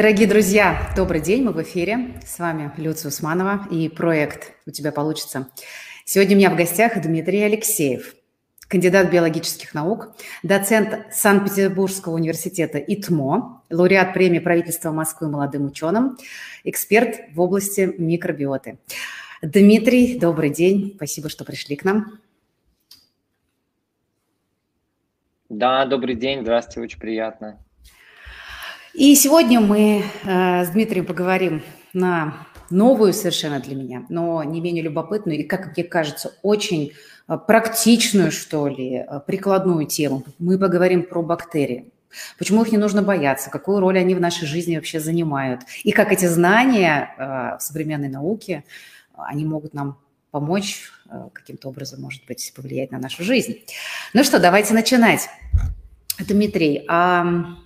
Дорогие друзья, добрый день, мы в эфире. С вами Люция Усманова и проект «У тебя получится». Сегодня у меня в гостях Дмитрий Алексеев, кандидат биологических наук, доцент Санкт-Петербургского университета ИТМО, лауреат премии правительства Москвы молодым ученым, эксперт в области микробиоты. Дмитрий, добрый день, спасибо, что пришли к нам. Да, добрый день, здравствуйте, очень приятно. И сегодня мы э, с Дмитрием поговорим на новую совершенно для меня, но не менее любопытную и, как мне кажется, очень э, практичную, что ли, э, прикладную тему. Мы поговорим про бактерии. Почему их не нужно бояться, какую роль они в нашей жизни вообще занимают, и как эти знания э, в современной науке, они могут нам помочь каким-то образом, может быть, повлиять на нашу жизнь. Ну что, давайте начинать. Дмитрий, а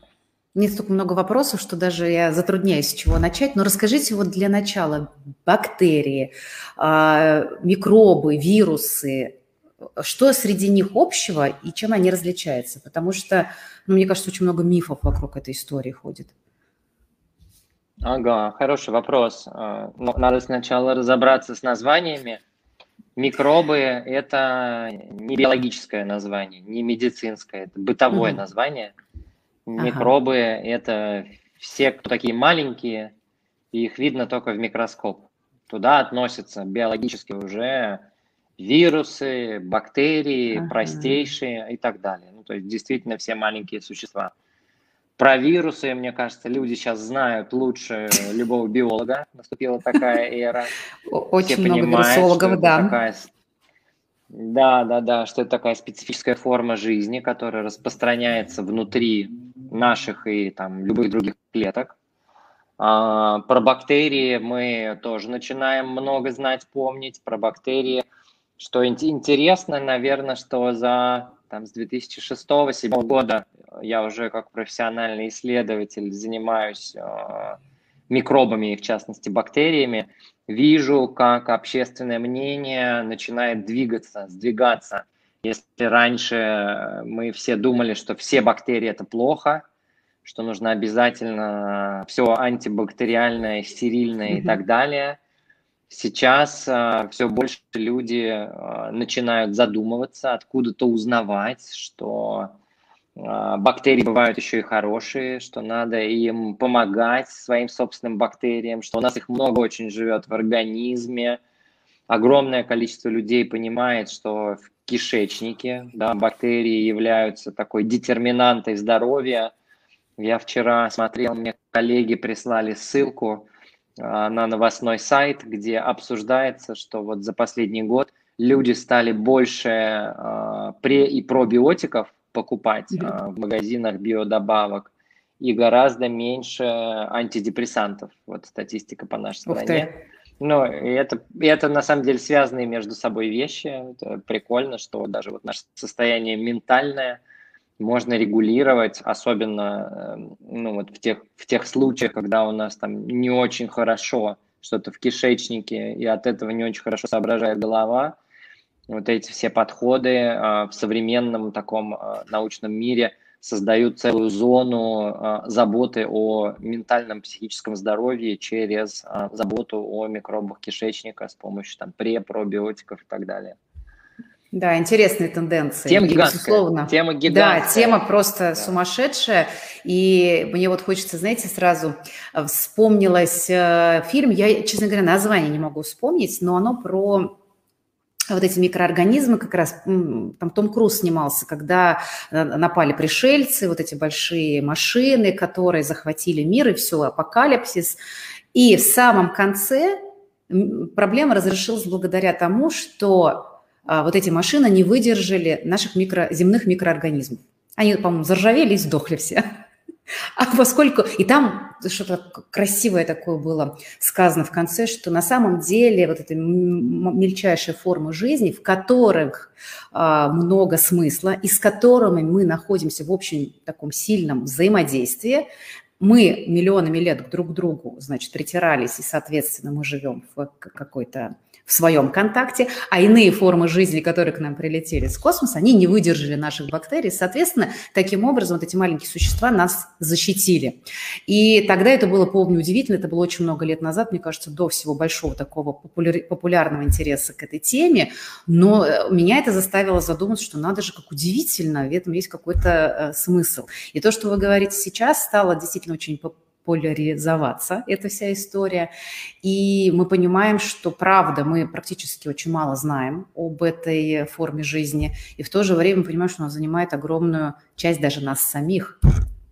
нет столько много вопросов, что даже я затрудняюсь, с чего начать. Но расскажите вот для начала бактерии, а, микробы, вирусы, что среди них общего и чем они различаются? Потому что, ну, мне кажется, очень много мифов вокруг этой истории ходит. Ага, хороший вопрос. А, надо сначала разобраться с названиями. Микробы – это не биологическое название, не медицинское, это бытовое угу. название – Микробы ага. – это все, кто такие маленькие, и их видно только в микроскоп. Туда относятся биологически уже вирусы, бактерии, ага. простейшие и так далее. Ну, то есть действительно все маленькие существа. Про вирусы, мне кажется, люди сейчас знают лучше любого биолога. Наступила такая эра. Очень много вирусологов, да. Такая да, да, да, что это такая специфическая форма жизни, которая распространяется внутри наших и там любых других клеток. А, про бактерии мы тоже начинаем много знать, помнить. Про бактерии, что интересно, наверное, что за там, с 2006-2007 года я уже как профессиональный исследователь занимаюсь э, микробами, в частности бактериями вижу, как общественное мнение начинает двигаться, сдвигаться. Если раньше мы все думали, что все бактерии это плохо, что нужно обязательно все антибактериальное, стерильное mm-hmm. и так далее, сейчас uh, все больше люди uh, начинают задумываться, откуда-то узнавать, что бактерии бывают еще и хорошие, что надо им помогать своим собственным бактериям, что у нас их много очень живет в организме. Огромное количество людей понимает, что в кишечнике да, бактерии являются такой детерминантой здоровья. Я вчера смотрел, мне коллеги прислали ссылку а, на новостной сайт, где обсуждается, что вот за последний год люди стали больше э, пре- и пробиотиков покупать mm-hmm. в магазинах биодобавок и гораздо меньше антидепрессантов. Вот статистика по нашей стране. Но это, это на самом деле связанные между собой вещи. Это прикольно, что даже вот наше состояние ментальное можно регулировать, особенно эм, ну, вот в, тех, в тех случаях, когда у нас там не очень хорошо что-то в кишечнике, и от этого не очень хорошо соображает голова, вот эти все подходы а, в современном таком а, научном мире создают целую зону а, заботы о ментальном психическом здоровье через заботу о микробах кишечника с помощью там препробиотиков и так далее. Да, интересные тенденции. Тема гигантская. Безусловно. Тема гигантская. Да, тема просто да. сумасшедшая. И мне вот хочется, знаете, сразу вспомнилось э, фильм, я, честно говоря, название не могу вспомнить, но оно про вот эти микроорганизмы, как раз там Том Круз снимался, когда э, напали пришельцы, вот эти большие машины, которые захватили мир, и все, апокалипсис. И в самом конце проблема разрешилась благодаря тому, что а, вот эти машины не выдержали наших микро, земных микроорганизмов. Они, по-моему, заржавели и сдохли все. А поскольку... И там что-то красивое такое было сказано в конце, что на самом деле вот эта мельчайшая форма жизни, в которых а, много смысла и с которыми мы находимся в общем таком сильном взаимодействии, мы миллионами лет друг к другу, значит, притирались, и, соответственно, мы живем в какой-то в своем контакте, а иные формы жизни, которые к нам прилетели с космоса, они не выдержали наших бактерий. Соответственно, таким образом вот эти маленькие существа нас защитили. И тогда это было, помню, удивительно, это было очень много лет назад, мне кажется, до всего большого такого популярного интереса к этой теме, но э, меня это заставило задуматься, что надо же, как удивительно, в этом есть какой-то э, смысл. И то, что вы говорите сейчас, стало действительно очень поляризоваться, эта вся история. И мы понимаем, что правда, мы практически очень мало знаем об этой форме жизни. И в то же время мы понимаем, что она занимает огромную часть даже нас самих.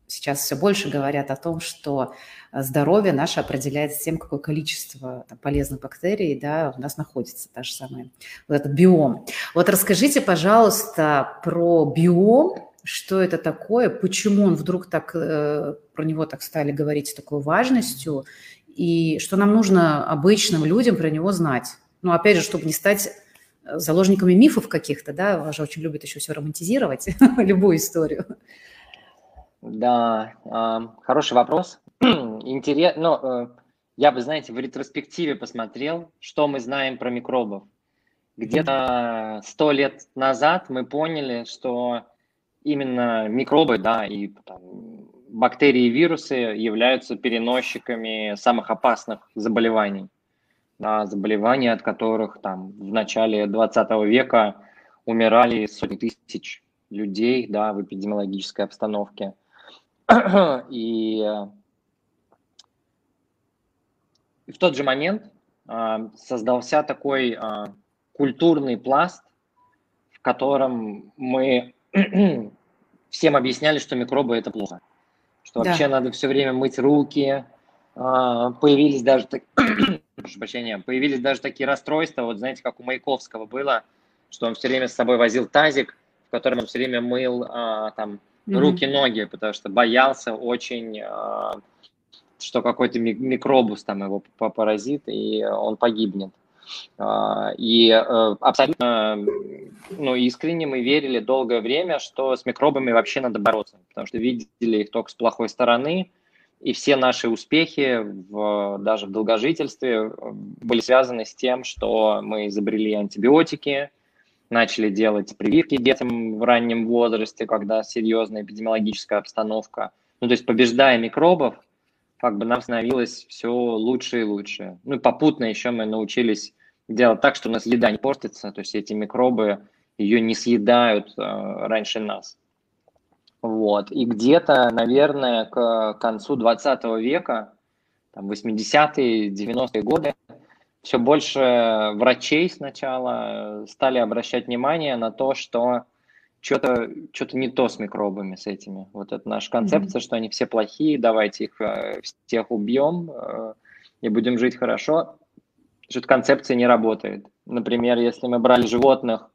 Сейчас все больше говорят о том, что здоровье наше определяется тем, какое количество там, полезных бактерий да, у нас находится, та же самая, вот этот биом. Вот расскажите, пожалуйста, про биом, что это такое, почему он вдруг так, э, про него так стали говорить с такой важностью, и что нам нужно обычным людям про него знать. Ну, опять же, чтобы не стать заложниками мифов каких-то, да, вас же очень любят еще все романтизировать, любую историю. Да, хороший вопрос. Интересно, ну, э, я бы, знаете, в ретроспективе посмотрел, что мы знаем про микробов. Где-то сто лет назад мы поняли, что именно микробы, да, и там, бактерии и вирусы являются переносчиками самых опасных заболеваний. Да, заболеваний, от которых там в начале 20 века умирали сотни тысяч людей да, в эпидемиологической обстановке. И, и в тот же момент а, создался такой а, культурный пласт, в котором мы всем объясняли, что микробы это плохо, что да. вообще надо все время мыть руки. А, появились даже так... прошу прощения, появились даже такие расстройства, вот знаете, как у Маяковского было, что он все время с собой возил тазик, в котором он все время мыл а, там mm-hmm. руки, ноги, потому что боялся очень, а, что какой-то микробус там его поразит и он погибнет. А, и э, абсолютно ну, искренне мы верили долгое время, что с микробами вообще надо бороться, потому что видели их только с плохой стороны, и все наши успехи в, даже в долгожительстве э, были связаны с тем, что мы изобрели антибиотики, начали делать прививки детям в раннем возрасте, когда серьезная эпидемиологическая обстановка. Ну, то есть побеждая микробов, как бы нам становилось все лучше и лучше. Ну и попутно еще мы научились делать так, что у нас еда не портится, то есть эти микробы ее не съедают э, раньше нас. Вот. И где-то, наверное, к концу 20 века, там, 80-е, 90-е годы, все больше врачей сначала стали обращать внимание на то, что что-то что не то с микробами, с этими. Вот это наша концепция, mm-hmm. что они все плохие, давайте их э, всех убьем э, и будем жить хорошо. Эта концепция не работает. Например, если мы брали животных,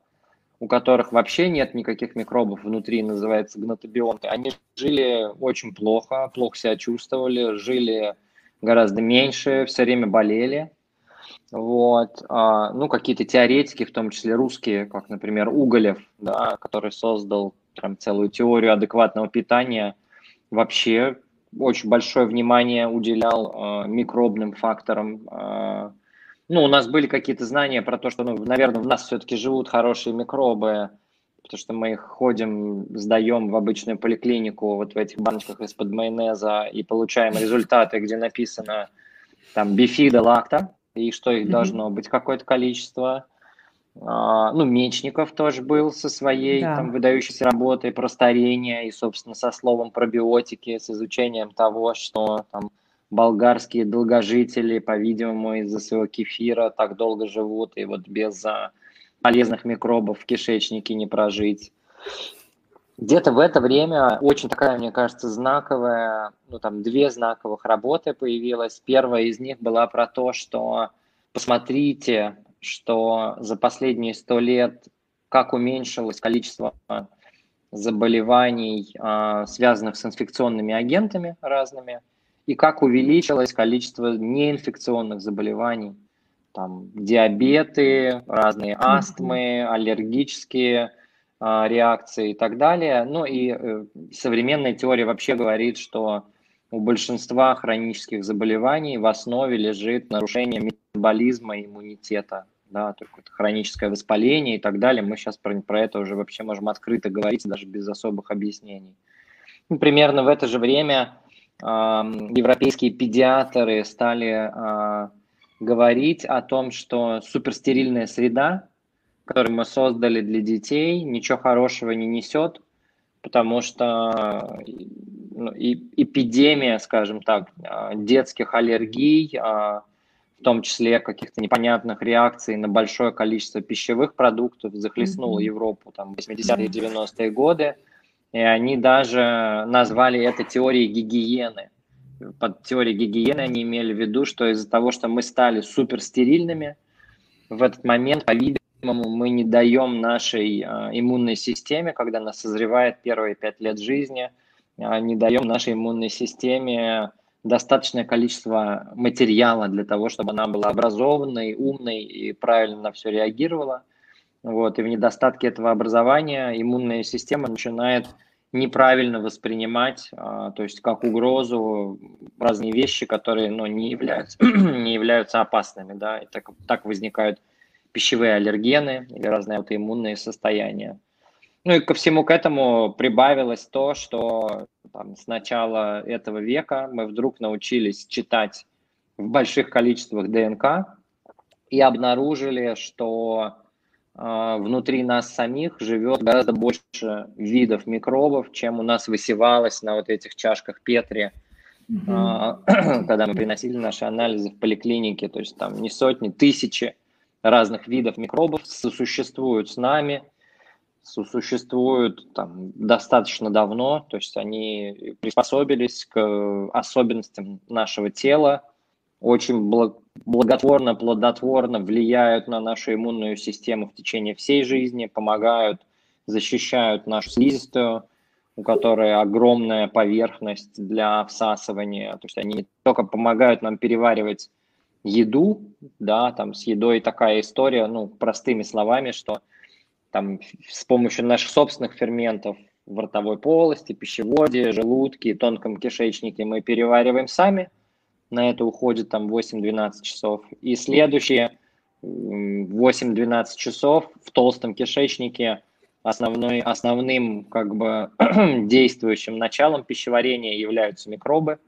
у которых вообще нет никаких микробов внутри, называется гнотобионты, они жили очень плохо, плохо себя чувствовали, жили гораздо меньше, все время болели. Вот. А, ну, какие-то теоретики, в том числе русские, как, например, Уголев, да, который создал прям целую теорию адекватного питания, вообще очень большое внимание уделял э, микробным факторам. Э, ну, у нас были какие-то знания про то, что, ну, наверное, в нас все-таки живут хорошие микробы, потому что мы их ходим, сдаем в обычную поликлинику вот в этих баночках из-под майонеза и получаем результаты, где написано там бифида лакта, и что их mm-hmm. должно быть какое-то количество. А, ну, Мечников тоже был со своей да. там выдающейся работой про старение и, собственно, со словом пробиотики, с изучением того, что там болгарские долгожители, по-видимому, из-за своего кефира так долго живут, и вот без а, полезных микробов в кишечнике не прожить. Где-то в это время очень такая, мне кажется, знаковая, ну там две знаковых работы появилась. Первая из них была про то, что посмотрите, что за последние сто лет как уменьшилось количество заболеваний, а, связанных с инфекционными агентами разными, и как увеличилось количество неинфекционных заболеваний, там диабеты, разные астмы, аллергические а, реакции и так далее. Ну и э, современная теория вообще говорит, что у большинства хронических заболеваний в основе лежит нарушение метаболизма и иммунитета. да, только хроническое воспаление и так далее. Мы сейчас про, про это уже вообще можем открыто говорить, даже без особых объяснений. Ну, примерно в это же время европейские педиатры стали э, говорить о том, что суперстерильная среда, которую мы создали для детей, ничего хорошего не несет, потому что ну, и, эпидемия, скажем так, а, детских аллергий, а, в том числе каких-то непонятных реакций на большое количество пищевых продуктов, захлестнула mm-hmm. Европу там 80-е, 90-е годы, и они даже назвали это теорией гигиены. Под теорией гигиены они имели в виду, что из-за того, что мы стали суперстерильными, в этот момент, по-видимому, мы не даем нашей а, иммунной системе, когда она созревает первые пять лет жизни, а, не даем нашей иммунной системе достаточное количество материала для того, чтобы она была образованной, умной и правильно на все реагировала. Вот, и в недостатке этого образования иммунная система начинает неправильно воспринимать, а, то есть как угрозу разные вещи, которые ну, не, являются, не являются опасными. Да, и так, так возникают пищевые аллергены или разные аутоиммунные состояния. Ну и ко всему к этому прибавилось то, что там, с начала этого века мы вдруг научились читать в больших количествах ДНК и обнаружили, что внутри нас самих живет гораздо больше видов микробов, чем у нас высевалось на вот этих чашках Петри, mm-hmm. когда мы приносили наши анализы в поликлинике. То есть там не сотни, тысячи разных видов микробов сосуществуют с нами, сосуществуют там достаточно давно, то есть они приспособились к особенностям нашего тела, очень благотворно, плодотворно влияют на нашу иммунную систему в течение всей жизни, помогают, защищают нашу слизистую, у которой огромная поверхность для всасывания. То есть они не только помогают нам переваривать еду, да, там с едой такая история, ну, простыми словами, что там с помощью наших собственных ферментов в ротовой полости, пищеводе, желудке, тонком кишечнике мы перевариваем сами, на это уходит там 8-12 часов. И следующие 8-12 часов в толстом кишечнике основной, основным как бы действующим началом пищеварения являются микробы –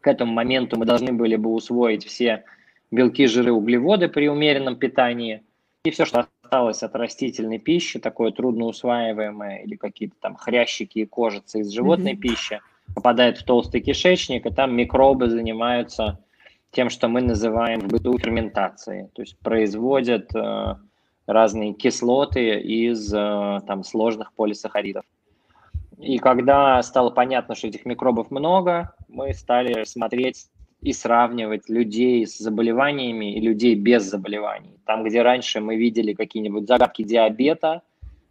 к этому моменту мы должны были бы усвоить все белки, жиры, углеводы при умеренном питании. И все, что осталось от растительной пищи, такое трудно усваиваемое, или какие-то там хрящики и кожицы из животной mm-hmm. пищи, попадает в толстый кишечник, и там микробы занимаются тем, что мы называем в быту ферментацией. То есть производят э, разные кислоты из э, там, сложных полисахаридов. И когда стало понятно, что этих микробов много, мы стали смотреть и сравнивать людей с заболеваниями и людей без заболеваний. Там, где раньше мы видели какие-нибудь загадки диабета,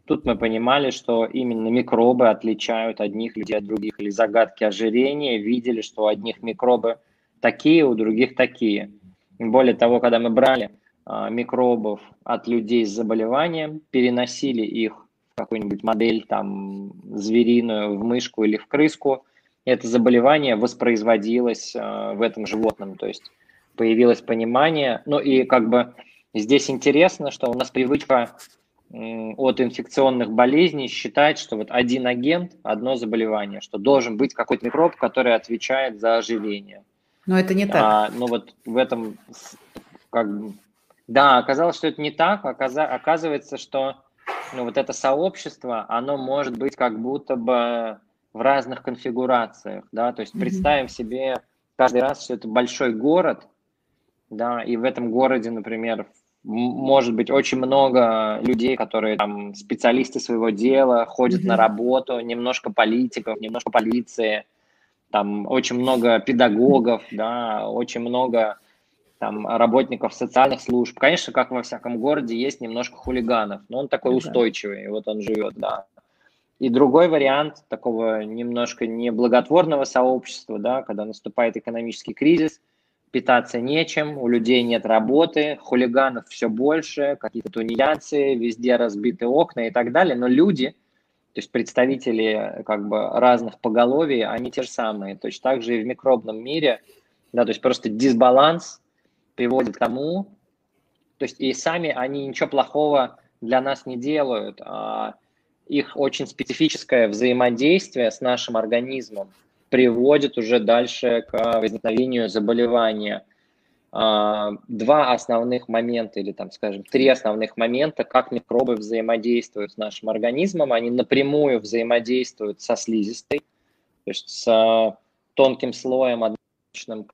тут мы понимали, что именно микробы отличают одних людей от других. Или загадки ожирения, видели, что у одних микробы такие, у других такие. Более того, когда мы брали а, микробов от людей с заболеванием, переносили их какую-нибудь модель там звериную в мышку или в крыску, это заболевание воспроизводилось э, в этом животном, то есть появилось понимание. Ну и как бы здесь интересно, что у нас привычка от инфекционных болезней считать, что вот один агент, одно заболевание, что должен быть какой-то микроб, который отвечает за оживление. Но это не так. А, ну вот в этом, как бы, да, оказалось, что это не так. Оказа, оказывается, что ну, вот это сообщество, оно может быть как будто бы в разных конфигурациях, да, то есть mm-hmm. представим себе каждый раз, что это большой город, да, и в этом городе, например, может быть очень много людей, которые там специалисты своего дела, ходят mm-hmm. на работу, немножко политиков, немножко полиции, там очень много педагогов, да, очень много там, работников социальных служб. Конечно, как во всяком городе, есть немножко хулиганов, но он такой устойчивый, вот он живет, да. И другой вариант такого немножко неблаготворного сообщества, да, когда наступает экономический кризис, питаться нечем, у людей нет работы, хулиганов все больше, какие-то тунеядцы, везде разбиты окна и так далее, но люди, то есть представители как бы разных поголовий, они те же самые. Точно так же и в микробном мире, да, то есть просто дисбаланс приводит к тому, То есть и сами они ничего плохого для нас не делают. А их очень специфическое взаимодействие с нашим организмом приводит уже дальше к возникновению заболевания. А, два основных момента, или там, скажем, три основных момента, как микробы взаимодействуют с нашим организмом. Они напрямую взаимодействуют со слизистой, то есть с тонким слоем одночным.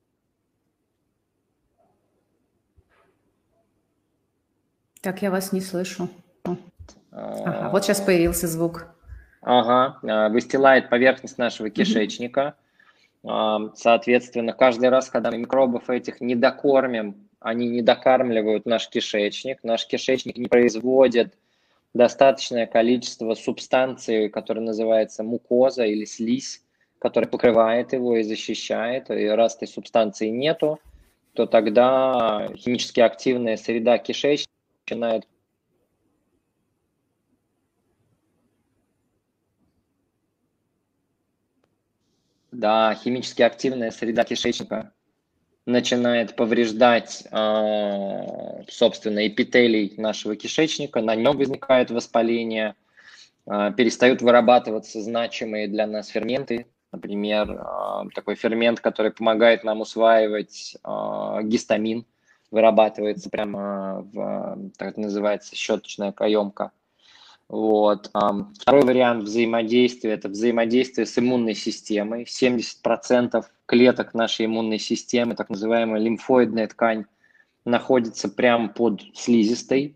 Так, я вас не слышу. Ага, вот сейчас появился звук. Ага, а, выстилает поверхность нашего кишечника. Соответственно, каждый раз, когда мы микробов этих не докормим, они не докармливают наш кишечник, наш кишечник не производит достаточное количество субстанции, которая называется мукоза или слизь, которая покрывает его и защищает. И раз этой субстанции нету, то тогда химически активная среда кишечника начинает Да, химически активная среда кишечника начинает повреждать, а, собственно, эпителий нашего кишечника, на нем возникает воспаление, а, перестают вырабатываться значимые для нас ферменты, например, а, такой фермент, который помогает нам усваивать гистамин, вырабатывается прямо в, так называется, щеточная каемка – вот. Второй вариант взаимодействия – это взаимодействие с иммунной системой. 70% клеток нашей иммунной системы, так называемая лимфоидная ткань, находится прямо под слизистой.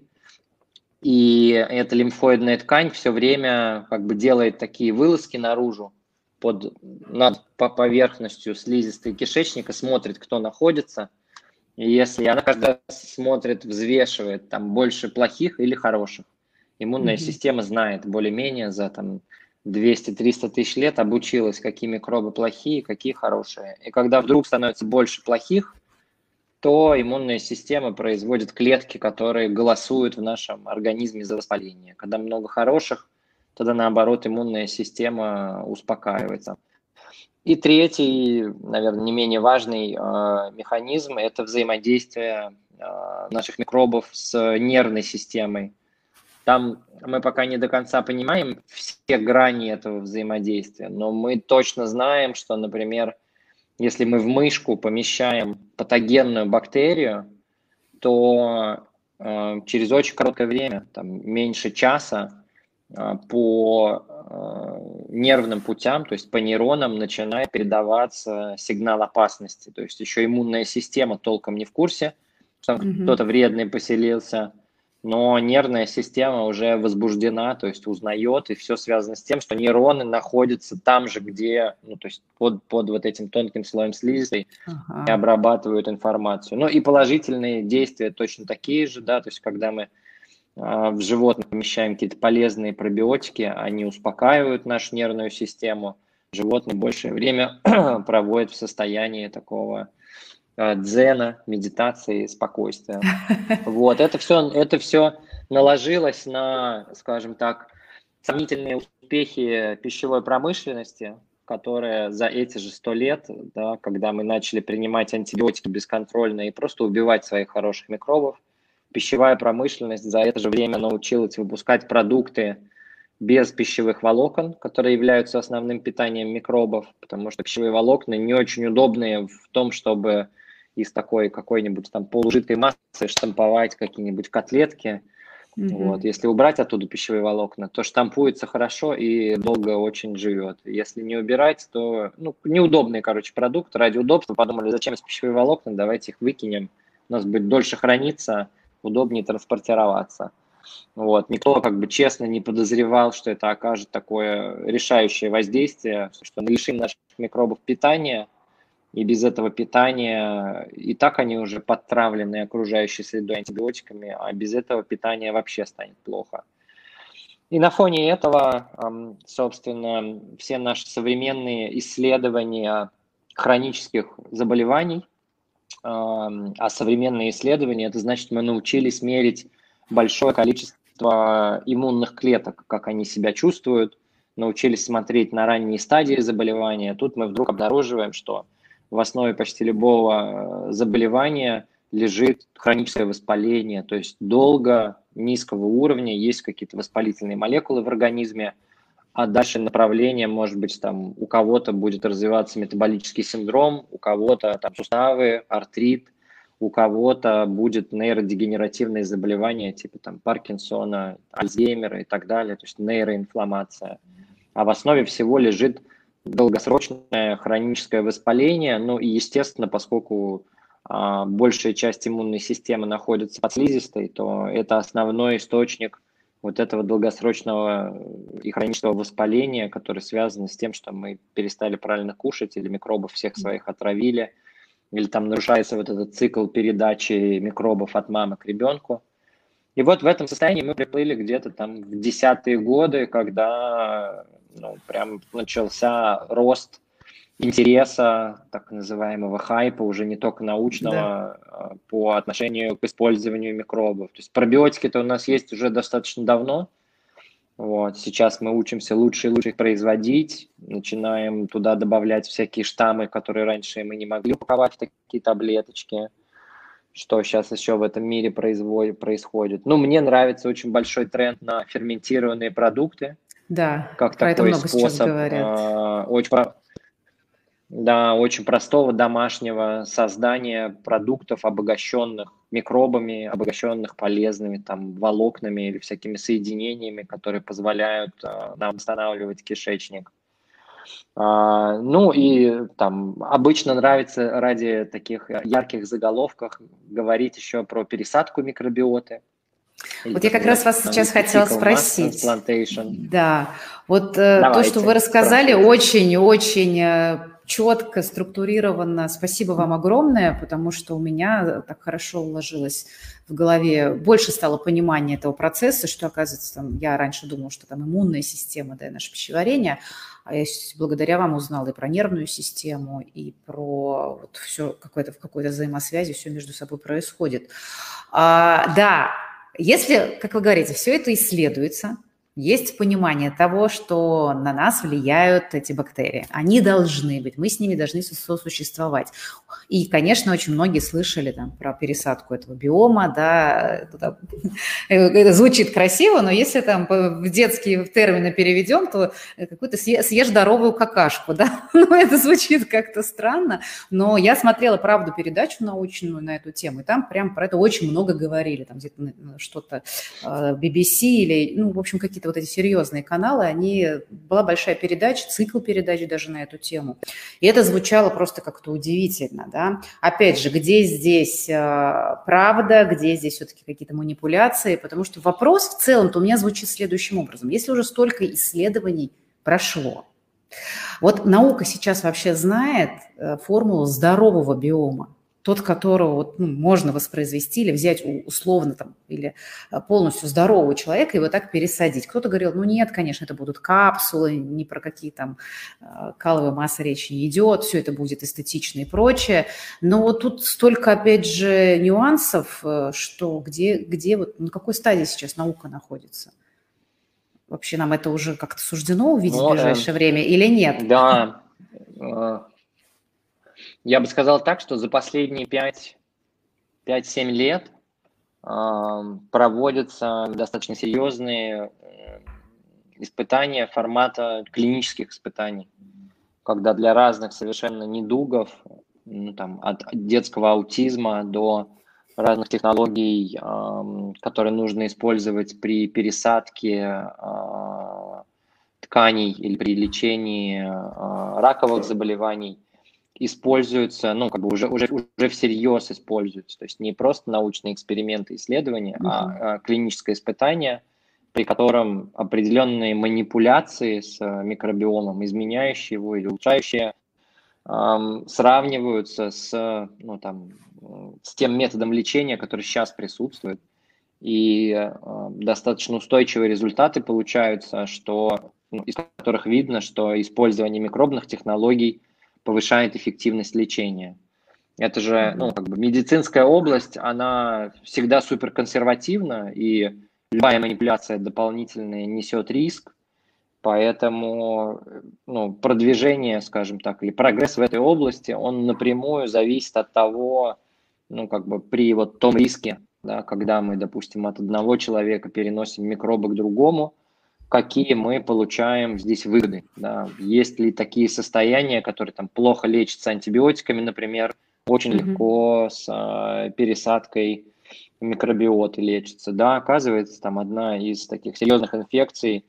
И эта лимфоидная ткань все время как бы делает такие вылазки наружу под, над по поверхностью слизистой кишечника, смотрит, кто находится. И если она каждый раз смотрит, взвешивает, там больше плохих или хороших. Иммунная mm-hmm. система знает более-менее за там 200-300 тысяч лет обучилась, какие микробы плохие, какие хорошие. И когда вдруг становится больше плохих, то иммунная система производит клетки, которые голосуют в нашем организме за воспаление. Когда много хороших, тогда наоборот иммунная система успокаивается. И третий, наверное, не менее важный э, механизм – это взаимодействие э, наших микробов с нервной системой. Там мы пока не до конца понимаем все грани этого взаимодействия, но мы точно знаем, что, например, если мы в мышку помещаем патогенную бактерию, то э, через очень короткое время, там, меньше часа, э, по э, нервным путям, то есть по нейронам начинает передаваться сигнал опасности. То есть еще иммунная система толком не в курсе, что mm-hmm. кто-то вредный поселился, но нервная система уже возбуждена, то есть узнает, и все связано с тем, что нейроны находятся там же, где, ну, то есть под, под вот этим тонким слоем слизи ага. и обрабатывают информацию. Ну и положительные действия точно такие же, да, то есть когда мы э, в животных помещаем какие-то полезные пробиотики, они успокаивают нашу нервную систему, животные большее время проводят в состоянии такого дзена, медитации, спокойствия. Вот, это все, это все наложилось на, скажем так, сомнительные успехи пищевой промышленности, которая за эти же сто лет, да, когда мы начали принимать антибиотики бесконтрольно и просто убивать своих хороших микробов, пищевая промышленность за это же время научилась выпускать продукты без пищевых волокон, которые являются основным питанием микробов, потому что пищевые волокна не очень удобные в том, чтобы из такой какой-нибудь там полужидкой массы штамповать какие-нибудь котлетки. Mm-hmm. Вот. Если убрать оттуда пищевые волокна, то штампуется хорошо и долго очень живет. Если не убирать, то ну, неудобный, короче, продукт. Ради удобства подумали, зачем из пищевые волокна, давайте их выкинем. У нас будет дольше храниться, удобнее транспортироваться. Вот. Никто как бы честно не подозревал, что это окажет такое решающее воздействие, что мы лишим наших микробов питания – и без этого питания, и так они уже подтравлены окружающей средой антибиотиками, а без этого питания вообще станет плохо. И на фоне этого, собственно, все наши современные исследования хронических заболеваний, а современные исследования, это значит, мы научились мерить большое количество иммунных клеток, как они себя чувствуют, научились смотреть на ранние стадии заболевания. Тут мы вдруг обнаруживаем, что в основе почти любого э, заболевания лежит хроническое воспаление, то есть долго, низкого уровня, есть какие-то воспалительные молекулы в организме, а дальше направление, может быть, там у кого-то будет развиваться метаболический синдром, у кого-то там суставы, артрит, у кого-то будет нейродегенеративные заболевания типа там Паркинсона, Альцгеймера и так далее, то есть нейроинфламация. А в основе всего лежит долгосрочное хроническое воспаление, ну и, естественно, поскольку а, большая часть иммунной системы находится под слизистой, то это основной источник вот этого долгосрочного и хронического воспаления, который связан с тем, что мы перестали правильно кушать или микробов всех своих отравили, или там нарушается вот этот цикл передачи микробов от мамы к ребенку. И вот в этом состоянии мы приплыли где-то там в десятые годы, когда ну, прям начался рост интереса, так называемого хайпа, уже не только научного, да. по отношению к использованию микробов. То есть пробиотики-то у нас есть уже достаточно давно. Вот. Сейчас мы учимся лучше и лучше их производить, начинаем туда добавлять всякие штаммы, которые раньше мы не могли упаковать в такие таблеточки что сейчас еще в этом мире происходит. Ну, мне нравится очень большой тренд на ферментированные продукты. Да, как про такой это много способ, сейчас говорят. Э, очень, да, очень простого домашнего создания продуктов, обогащенных микробами, обогащенных полезными там волокнами или всякими соединениями, которые позволяют э, нам восстанавливать кишечник. А, ну и там обычно нравится ради таких ярких заголовков говорить еще про пересадку микробиоты. Вот я как раз вас сейчас хотела спросить. Да, вот э, Давайте, то, что вы рассказали, очень-очень э, четко, структурированно. Спасибо вам огромное, потому что у меня так хорошо уложилось в голове, больше стало понимания этого процесса, что, оказывается, там, я раньше думала, что там иммунная система, да, и наше пищеварение, а я благодаря вам узнала и про нервную систему, и про вот все какое-то, в какой-то взаимосвязи все между собой происходит. А, да, если, как вы говорите, все это исследуется, есть понимание того, что на нас влияют эти бактерии. Они должны быть, мы с ними должны сосуществовать. И, конечно, очень многие слышали там, про пересадку этого биома, да, это, это звучит красиво, но если там в детские термины переведем, то какую-то съешь здоровую какашку, да, ну, это звучит как-то странно, но я смотрела, правду, передачу научную на эту тему, и там прям про это очень много говорили, там где-то что-то BBC э, или, ну, в общем, какие-то вот эти серьезные каналы, они, была большая передача, цикл передач даже на эту тему. И это звучало просто как-то удивительно, да. Опять же, где здесь э, правда, где здесь все-таки какие-то манипуляции, потому что вопрос в целом-то у меня звучит следующим образом. Если уже столько исследований прошло, вот наука сейчас вообще знает э, формулу здорового биома тот, которого вот, ну, можно воспроизвести или взять условно там, или а, полностью здорового человека и вот так пересадить. Кто-то говорил, ну нет, конечно, это будут капсулы, ни про какие там а, каловые массы речи не идет, все это будет эстетично и прочее. Но вот тут столько, опять же, нюансов, э, что где, где вот, на какой стадии сейчас наука находится? Вообще нам это уже как-то суждено увидеть ну, в ближайшее э, время или нет? Да, э, я бы сказал так, что за последние 5-7 лет э, проводятся достаточно серьезные э, испытания формата клинических испытаний, когда для разных совершенно недугов, ну, там, от детского аутизма до разных технологий, э, которые нужно использовать при пересадке э, тканей или при лечении э, раковых заболеваний – используются, ну, как бы уже, уже, уже всерьез используются. То есть не просто научные эксперименты, исследования, mm-hmm. а, а клиническое испытание, при котором определенные манипуляции с а, микробиомом, изменяющие его или улучшающие, эм, сравниваются с, ну, там, с тем методом лечения, который сейчас присутствует. И э, достаточно устойчивые результаты получаются, что, ну, из которых видно, что использование микробных технологий – повышает эффективность лечения. Это же, ну, как бы медицинская область, она всегда суперконсервативна, и любая манипуляция дополнительная несет риск, поэтому ну, продвижение, скажем так, или прогресс в этой области, он напрямую зависит от того, ну, как бы при вот том риске, да, когда мы, допустим, от одного человека переносим микробы к другому, какие мы получаем здесь выгоды. Да. Есть ли такие состояния, которые там плохо лечатся антибиотиками, например, очень mm-hmm. легко с а, пересадкой микробиоты лечится. Да, оказывается, там одна из таких серьезных инфекций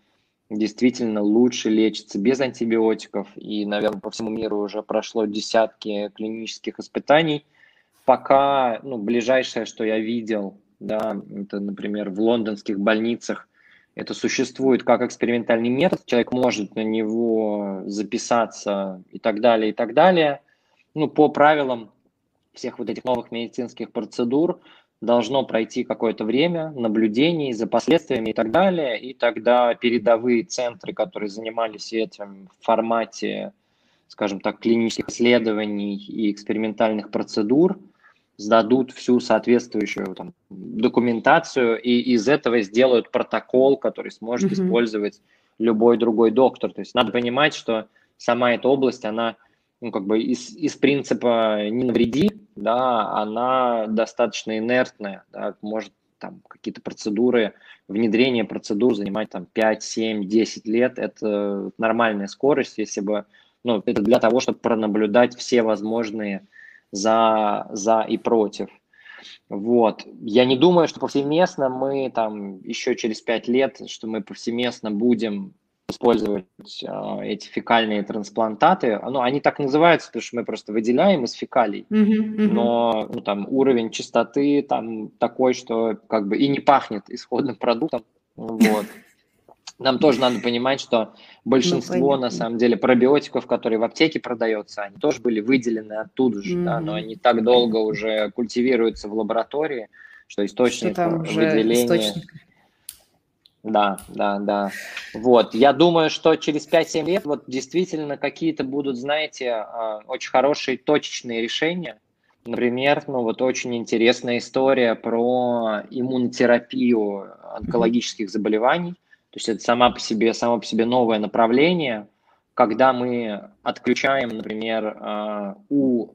действительно лучше лечится без антибиотиков. И, наверное, по всему миру уже прошло десятки клинических испытаний. Пока, ну, ближайшее, что я видел, да, это, например, в лондонских больницах, это существует как экспериментальный метод, человек может на него записаться и так далее, и так далее. Ну, по правилам всех вот этих новых медицинских процедур должно пройти какое-то время наблюдений за последствиями и так далее, и тогда передовые центры, которые занимались этим в формате, скажем так, клинических исследований и экспериментальных процедур, сдадут всю соответствующую там, документацию и из этого сделают протокол, который сможет mm-hmm. использовать любой другой доктор. То есть надо понимать, что сама эта область, она ну, как бы из, из принципа не навреди, да, она достаточно инертная, да, может там какие-то процедуры, внедрение процедур занимать там 5, 7, 10 лет, это нормальная скорость, если бы, ну, это для того, чтобы пронаблюдать все возможные за, за и против. Вот. Я не думаю, что повсеместно мы там еще через пять лет, что мы повсеместно будем использовать э, эти фекальные трансплантаты. Ну, они так называются, потому что мы просто выделяем из фекалий, mm-hmm, mm-hmm. но ну, там уровень чистоты там такой, что как бы и не пахнет исходным продуктом. Вот. Нам тоже надо понимать, что большинство, ну, на самом деле, пробиотиков, которые в аптеке продаются, они тоже были выделены оттуда же, mm-hmm. да, но они так долго уже культивируются в лаборатории, что источник что выделения... Источник да, да, да. Вот. Я думаю, что через 5-7 лет вот действительно какие-то будут, знаете, а, очень хорошие точечные решения. Например, ну вот очень интересная история про иммунотерапию онкологических заболеваний. То есть это сама по себе, само по себе новое направление, когда мы отключаем, например, а, у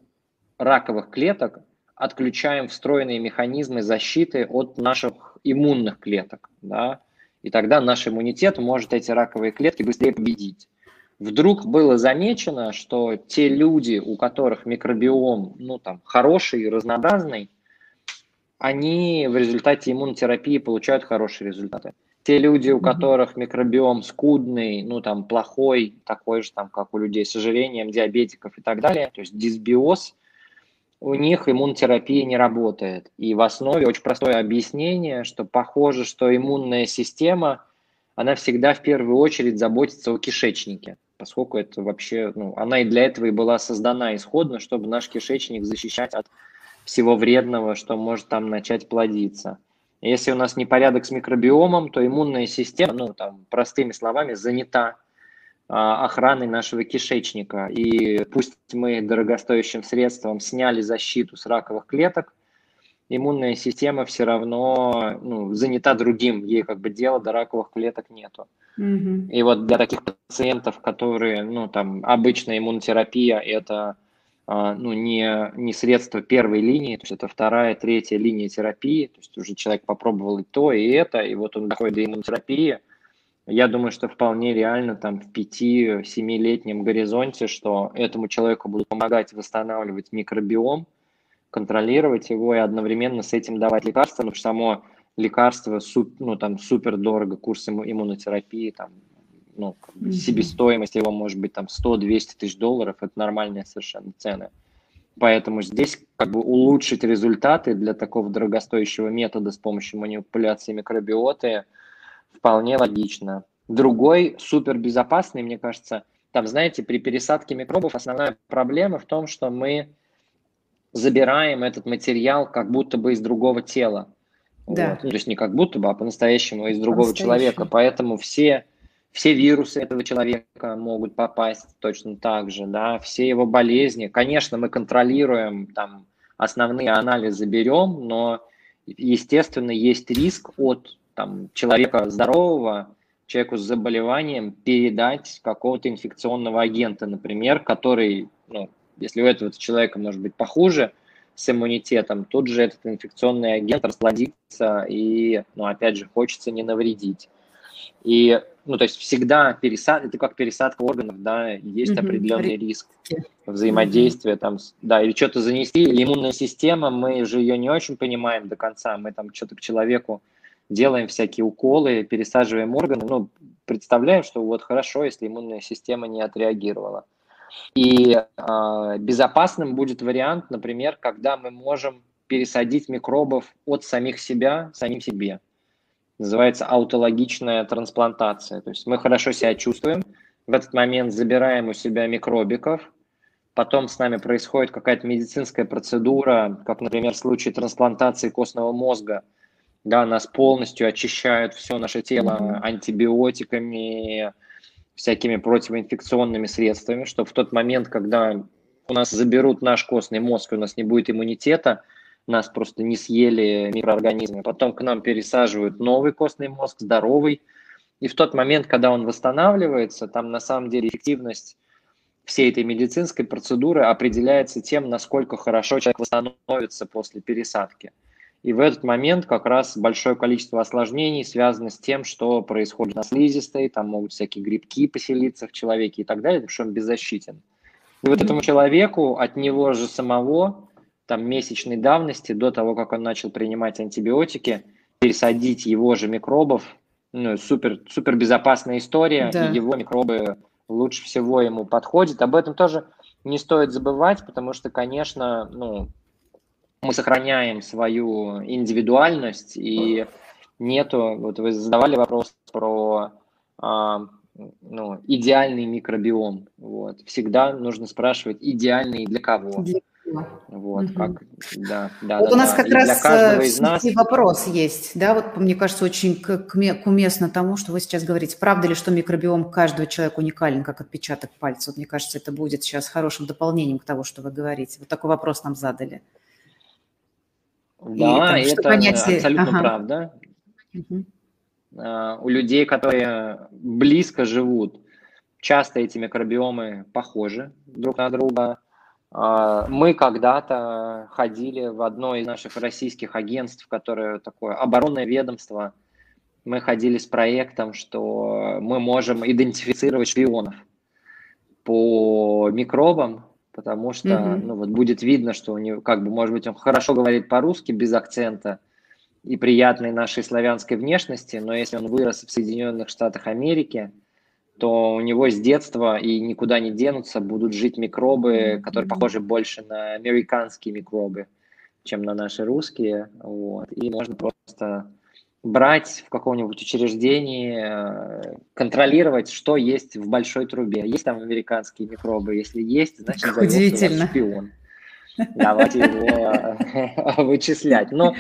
раковых клеток, отключаем встроенные механизмы защиты от наших иммунных клеток. Да? и тогда наш иммунитет может эти раковые клетки быстрее победить. Вдруг было замечено, что те люди, у которых микробиом ну, там, хороший и разнообразный, они в результате иммунотерапии получают хорошие результаты. Те люди, у которых микробиом скудный, ну там плохой, такой же, там, как у людей с ожирением, диабетиков и так далее, то есть дисбиоз – у них иммунотерапия не работает. И в основе очень простое объяснение, что похоже, что иммунная система, она всегда в первую очередь заботится о кишечнике, поскольку это вообще, ну, она и для этого и была создана исходно, чтобы наш кишечник защищать от всего вредного, что может там начать плодиться. Если у нас непорядок с микробиомом, то иммунная система, ну, там, простыми словами, занята а, охраны нашего кишечника. И пусть мы дорогостоящим средством сняли защиту с раковых клеток, иммунная система все равно ну, занята другим, ей как бы дела до раковых клеток нету. Mm-hmm. И вот для таких пациентов, которые, ну, там, обычная иммунотерапия, это ну, не, не средство первой линии, то есть это вторая, третья линия терапии, то есть уже человек попробовал и то, и это, и вот он доходит до иммунотерапии, я думаю, что вполне реально там в 5-7-летнем горизонте, что этому человеку будут помогать восстанавливать микробиом, контролировать его и одновременно с этим давать лекарства, потому что само лекарство ну, там, супер дорого, курс иммунотерапии, там, ну, себестоимость его может быть там 100-200 тысяч долларов, это нормальные совершенно цены. Поэтому здесь как бы улучшить результаты для такого дорогостоящего метода с помощью манипуляции микробиоты – вполне логично. Другой супер безопасный, мне кажется, там, знаете, при пересадке микробов основная проблема в том, что мы забираем этот материал как будто бы из другого тела. Да. Вот. Ну, то есть не как будто бы, а по-настоящему из другого человека. Поэтому все, все вирусы этого человека могут попасть точно так же, да, все его болезни. Конечно, мы контролируем, там, основные анализы берем, но, естественно, есть риск от там, человека здорового, человеку с заболеванием передать какого-то инфекционного агента, например, который, ну, если у этого человека может быть похуже, с иммунитетом, тут же этот инфекционный агент расплодится, и, ну, опять же, хочется не навредить. И, ну, то есть всегда пересад, это как пересадка органов, да, есть mm-hmm. определенный риск взаимодействия mm-hmm. там, да, или что-то занести, или иммунная система, мы же ее не очень понимаем до конца, мы там что-то к человеку делаем всякие уколы, пересаживаем органы, ну, представляем, что вот хорошо, если иммунная система не отреагировала. И э, безопасным будет вариант, например, когда мы можем пересадить микробов от самих себя самим себе. Называется аутологичная трансплантация. То есть мы хорошо себя чувствуем, в этот момент забираем у себя микробиков, потом с нами происходит какая-то медицинская процедура, как, например, в случае трансплантации костного мозга – да, нас полностью очищают все наше тело антибиотиками, всякими противоинфекционными средствами, чтобы в тот момент, когда у нас заберут наш костный мозг, у нас не будет иммунитета, нас просто не съели микроорганизмы. Потом к нам пересаживают новый костный мозг, здоровый. И в тот момент, когда он восстанавливается, там на самом деле эффективность всей этой медицинской процедуры определяется тем, насколько хорошо человек восстановится после пересадки. И в этот момент как раз большое количество осложнений связано с тем, что происходит на слизистой, там могут всякие грибки поселиться в человеке и так далее, потому что он беззащитен. И вот этому человеку от него же самого, там месячной давности, до того, как он начал принимать антибиотики, пересадить его же микробов, ну, супер, супер безопасная история, да. и его микробы лучше всего ему подходят. Об этом тоже не стоит забывать, потому что, конечно, ну, мы сохраняем свою индивидуальность и нету, вот вы задавали вопрос про а, ну, идеальный микробиом. Вот. Всегда нужно спрашивать, идеальный для кого. Для Вот, угу. как, да, да, вот да, у нас да. как и раз из нас... вопрос есть, да, вот мне кажется, очень к, к, уместно тому, что вы сейчас говорите. Правда ли, что микробиом каждого человека уникален, как отпечаток пальца? Вот мне кажется, это будет сейчас хорошим дополнением к тому, что вы говорите. Вот такой вопрос нам задали. Да, и, там, это понятие... абсолютно ага. правда. Угу. У людей, которые близко живут, часто эти микробиомы похожи друг на друга. А, мы когда-то ходили в одно из наших российских агентств, которое такое оборонное ведомство. Мы ходили с проектом, что мы можем идентифицировать шпионов по микробам, потому что, mm-hmm. ну, вот будет видно, что у него, как бы, может быть, он хорошо говорит по-русски без акцента и приятной нашей славянской внешности, но если он вырос в Соединенных Штатах Америки, то у него с детства и никуда не денутся будут жить микробы, которые похожи больше на американские микробы, чем на наши русские, вот, и можно просто брать в каком-нибудь учреждении, э, контролировать, что есть в большой трубе. Есть там американские микробы? Если есть, значит, удивительно. шпион. Давайте его э, вычислять. Ну,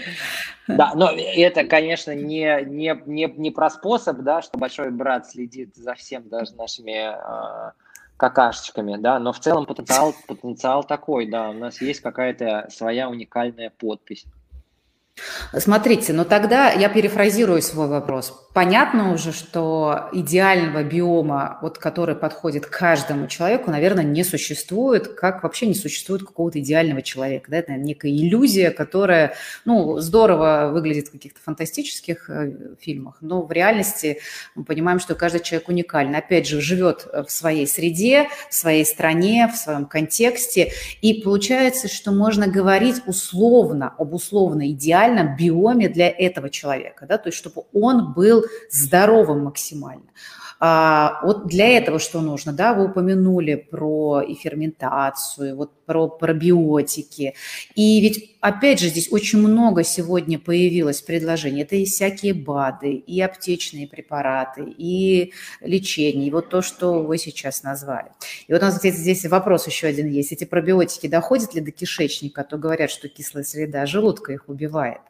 да, но это, конечно, не, не, не, не про способ, да, что большой брат следит за всем, даже нашими э, какашечками, да, но в целом потенциал, потенциал такой, да, у нас есть какая-то своя уникальная подпись. Смотрите, но тогда я перефразирую свой вопрос. Понятно уже, что идеального биома, вот, который подходит каждому человеку, наверное, не существует, как вообще не существует какого-то идеального человека. Да? Это некая иллюзия, которая ну, здорово выглядит в каких-то фантастических э, фильмах, но в реальности мы понимаем, что каждый человек уникален. Опять же, живет в своей среде, в своей стране, в своем контексте, и получается, что можно говорить условно об условно идеальном биоме для этого человека, да, то есть чтобы он был здоровым максимально. А, вот для этого что нужно? Да, вы упомянули про и ферментацию, вот про пробиотики. И ведь, опять же, здесь очень много сегодня появилось предложений. Это и всякие БАДы, и аптечные препараты, и лечение, и вот то, что вы сейчас назвали. И вот у нас здесь, здесь вопрос еще один есть. Эти пробиотики доходят ли до кишечника? А то говорят, что кислая среда желудка их убивает.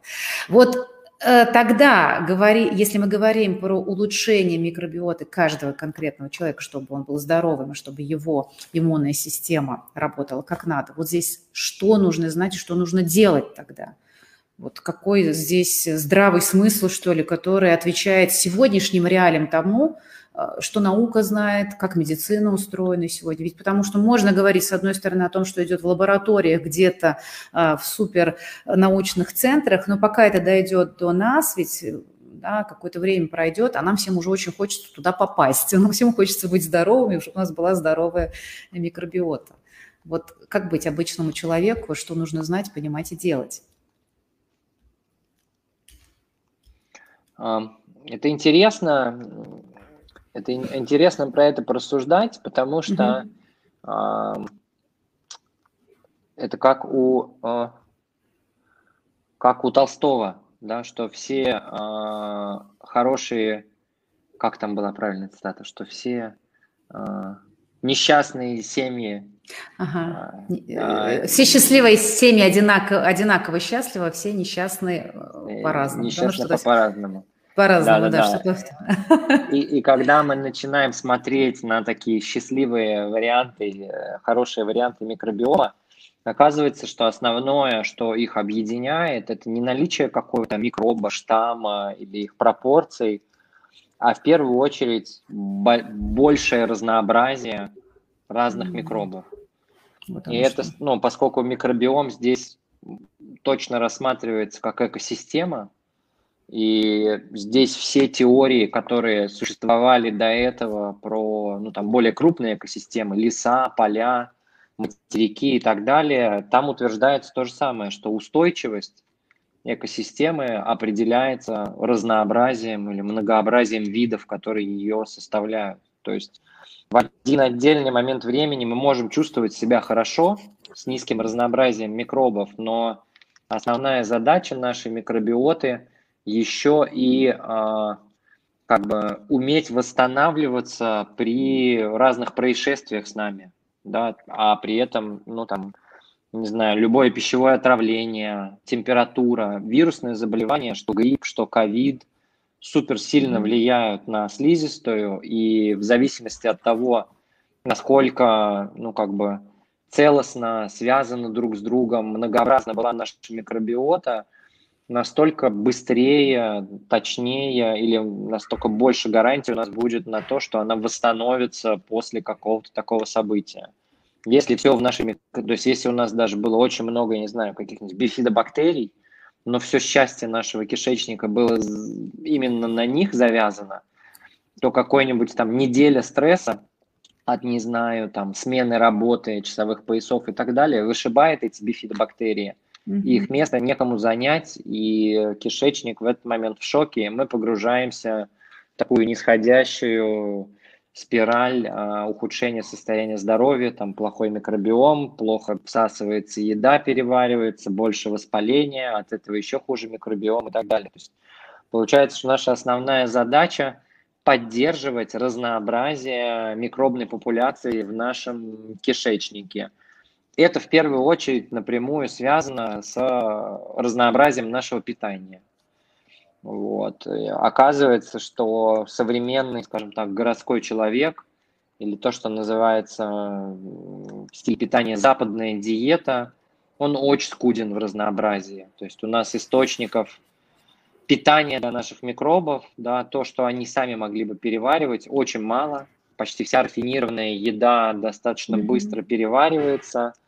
Вот тогда, говори, если мы говорим про улучшение микробиоты каждого конкретного человека, чтобы он был здоровым, чтобы его иммунная система работала как надо, вот здесь что нужно знать что нужно делать тогда? Вот какой здесь здравый смысл, что ли, который отвечает сегодняшним реалиям тому, что наука знает, как медицина устроена сегодня. Ведь потому что можно говорить, с одной стороны, о том, что идет в лабораториях где-то а, в супернаучных центрах, но пока это дойдет до нас, ведь да, какое-то время пройдет, а нам всем уже очень хочется туда попасть. Нам всем хочется быть здоровыми, чтобы у нас была здоровая микробиота. Вот как быть обычному человеку, что нужно знать, понимать и делать? Это интересно, это интересно про это порассуждать, потому что mm-hmm. это как у, а, как у Толстого, да, что все э, хорошие, как там была правильная цитата, что все э, несчастные семьи. Ага. Э, все счастливые семьи одинаково, одинаково счастливы, все несчастные э, по-разному. Несчастные по-разному. По-разному, да, да, да. Что и, и когда мы начинаем смотреть на такие счастливые варианты, э, хорошие варианты микробиома, Оказывается, что основное, что их объединяет, это не наличие какого-то микроба, штамма или их пропорций, а в первую очередь большее разнообразие разных микробов. Вот И это, ну, поскольку микробиом здесь точно рассматривается как экосистема, и здесь все теории, которые существовали до этого про ну, там, более крупные экосистемы, леса, поля, материки и так далее, там утверждается то же самое, что устойчивость экосистемы определяется разнообразием или многообразием видов, которые ее составляют. То есть в один отдельный момент времени мы можем чувствовать себя хорошо с низким разнообразием микробов, но основная задача нашей микробиоты еще и э, как бы уметь восстанавливаться при разных происшествиях с нами да, а при этом, ну, там, не знаю, любое пищевое отравление, температура, вирусные заболевания, что грипп, что ковид, супер сильно влияют на слизистую, и в зависимости от того, насколько, ну, как бы, целостно связаны друг с другом, многообразна была наша микробиота, настолько быстрее, точнее или настолько больше гарантии у нас будет на то, что она восстановится после какого-то такого события. Если все в нашей... То есть если у нас даже было очень много, я не знаю, каких-нибудь бифидобактерий, но все счастье нашего кишечника было именно на них завязано, то какой-нибудь там неделя стресса от, не знаю, там, смены работы, часовых поясов и так далее, вышибает эти бифидобактерии – mm их место некому занять, и кишечник в этот момент в шоке, мы погружаемся в такую нисходящую спираль а, ухудшения состояния здоровья, там плохой микробиом, плохо всасывается еда, переваривается, больше воспаления, от этого еще хуже микробиом и так далее. То есть получается, что наша основная задача поддерживать разнообразие микробной популяции в нашем кишечнике – это в первую очередь напрямую связано с разнообразием нашего питания. Вот. И оказывается, что современный, скажем так, городской человек или то, что называется стиль питания западная диета, он очень скуден в разнообразии. То есть у нас источников питания для наших микробов, да, то, что они сами могли бы переваривать, очень мало. Почти вся рафинированная еда достаточно быстро переваривается –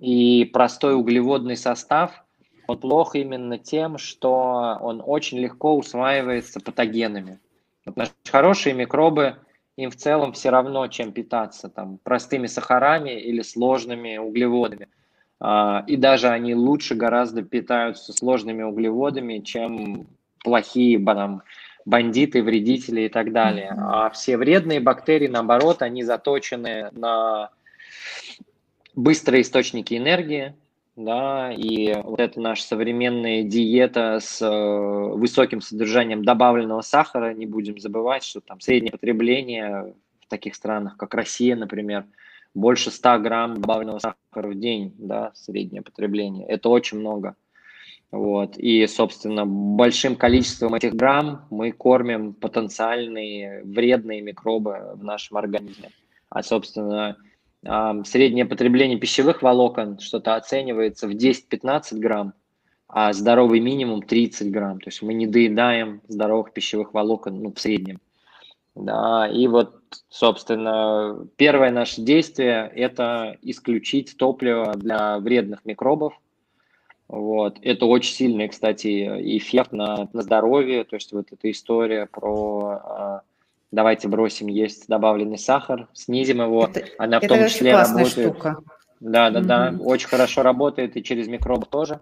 и простой углеводный состав, он плох именно тем, что он очень легко усваивается патогенами. Вот наши хорошие микробы, им в целом все равно, чем питаться, там, простыми сахарами или сложными углеводами. А, и даже они лучше гораздо питаются сложными углеводами, чем плохие там, бандиты, вредители и так далее. А все вредные бактерии, наоборот, они заточены на быстрые источники энергии, да, и вот эта наша современная диета с э, высоким содержанием добавленного сахара, не будем забывать, что там среднее потребление в таких странах, как Россия, например, больше 100 грамм добавленного сахара в день, да, среднее потребление. Это очень много. Вот. И, собственно, большим количеством этих грамм мы кормим потенциальные вредные микробы в нашем организме. А, собственно, среднее потребление пищевых волокон что-то оценивается в 10-15 грамм, а здоровый минимум 30 грамм. То есть мы не доедаем здоровых пищевых волокон ну, в среднем. Да, и вот, собственно, первое наше действие – это исключить топливо для вредных микробов. Вот. Это очень сильный, кстати, эффект на, на здоровье. То есть вот эта история про а, давайте бросим есть добавленный сахар, снизим его. Это, Она в том числе работает. Штука. Да, да, да, очень хорошо работает и через микроб тоже.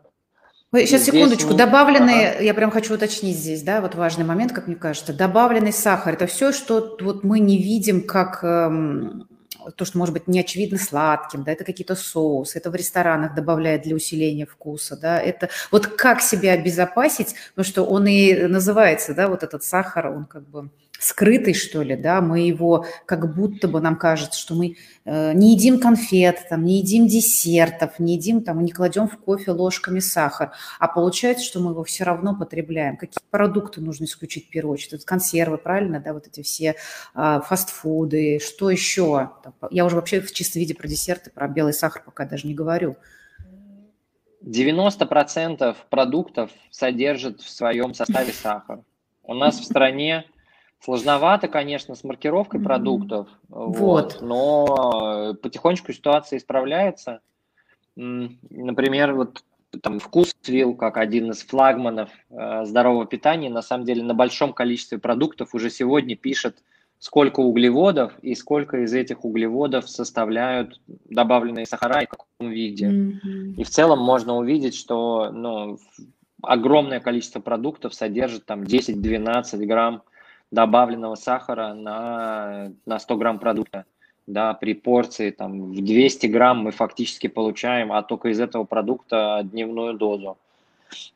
Ой, сейчас, здесь секундочку, мы... добавленные, ага. я прям хочу уточнить здесь, да, вот важный момент, как мне кажется, добавленный сахар, это все, что вот мы не видим как эм, то, что может быть не очевидно сладким, да, это какие-то соусы, это в ресторанах добавляют для усиления вкуса, да, это вот как себя обезопасить, потому что он и называется, да, вот этот сахар, он как бы скрытый, что ли, да, мы его как будто бы нам кажется, что мы э, не едим конфет, там, не едим десертов, не едим, там, не кладем в кофе ложками сахар, а получается, что мы его все равно потребляем. Какие продукты нужно исключить в первую очередь? Это консервы, правильно, да, вот эти все э, фастфуды, что еще? Я уже вообще в чистом виде про десерты, про белый сахар пока даже не говорю. 90% продуктов содержит в своем составе сахар. У нас в стране Сложновато, конечно, с маркировкой продуктов, вот. вот, но потихонечку ситуация исправляется. Например, вот там вкусвилл, как один из флагманов э, здорового питания, на самом деле на большом количестве продуктов уже сегодня пишет, сколько углеводов и сколько из этих углеводов составляют добавленные сахара и в каком виде. Mm-hmm. И в целом можно увидеть, что ну, огромное количество продуктов содержит там 10-12 грамм добавленного сахара на, на 100 грамм продукта. Да, при порции там, в 200 грамм мы фактически получаем, а только из этого продукта дневную дозу.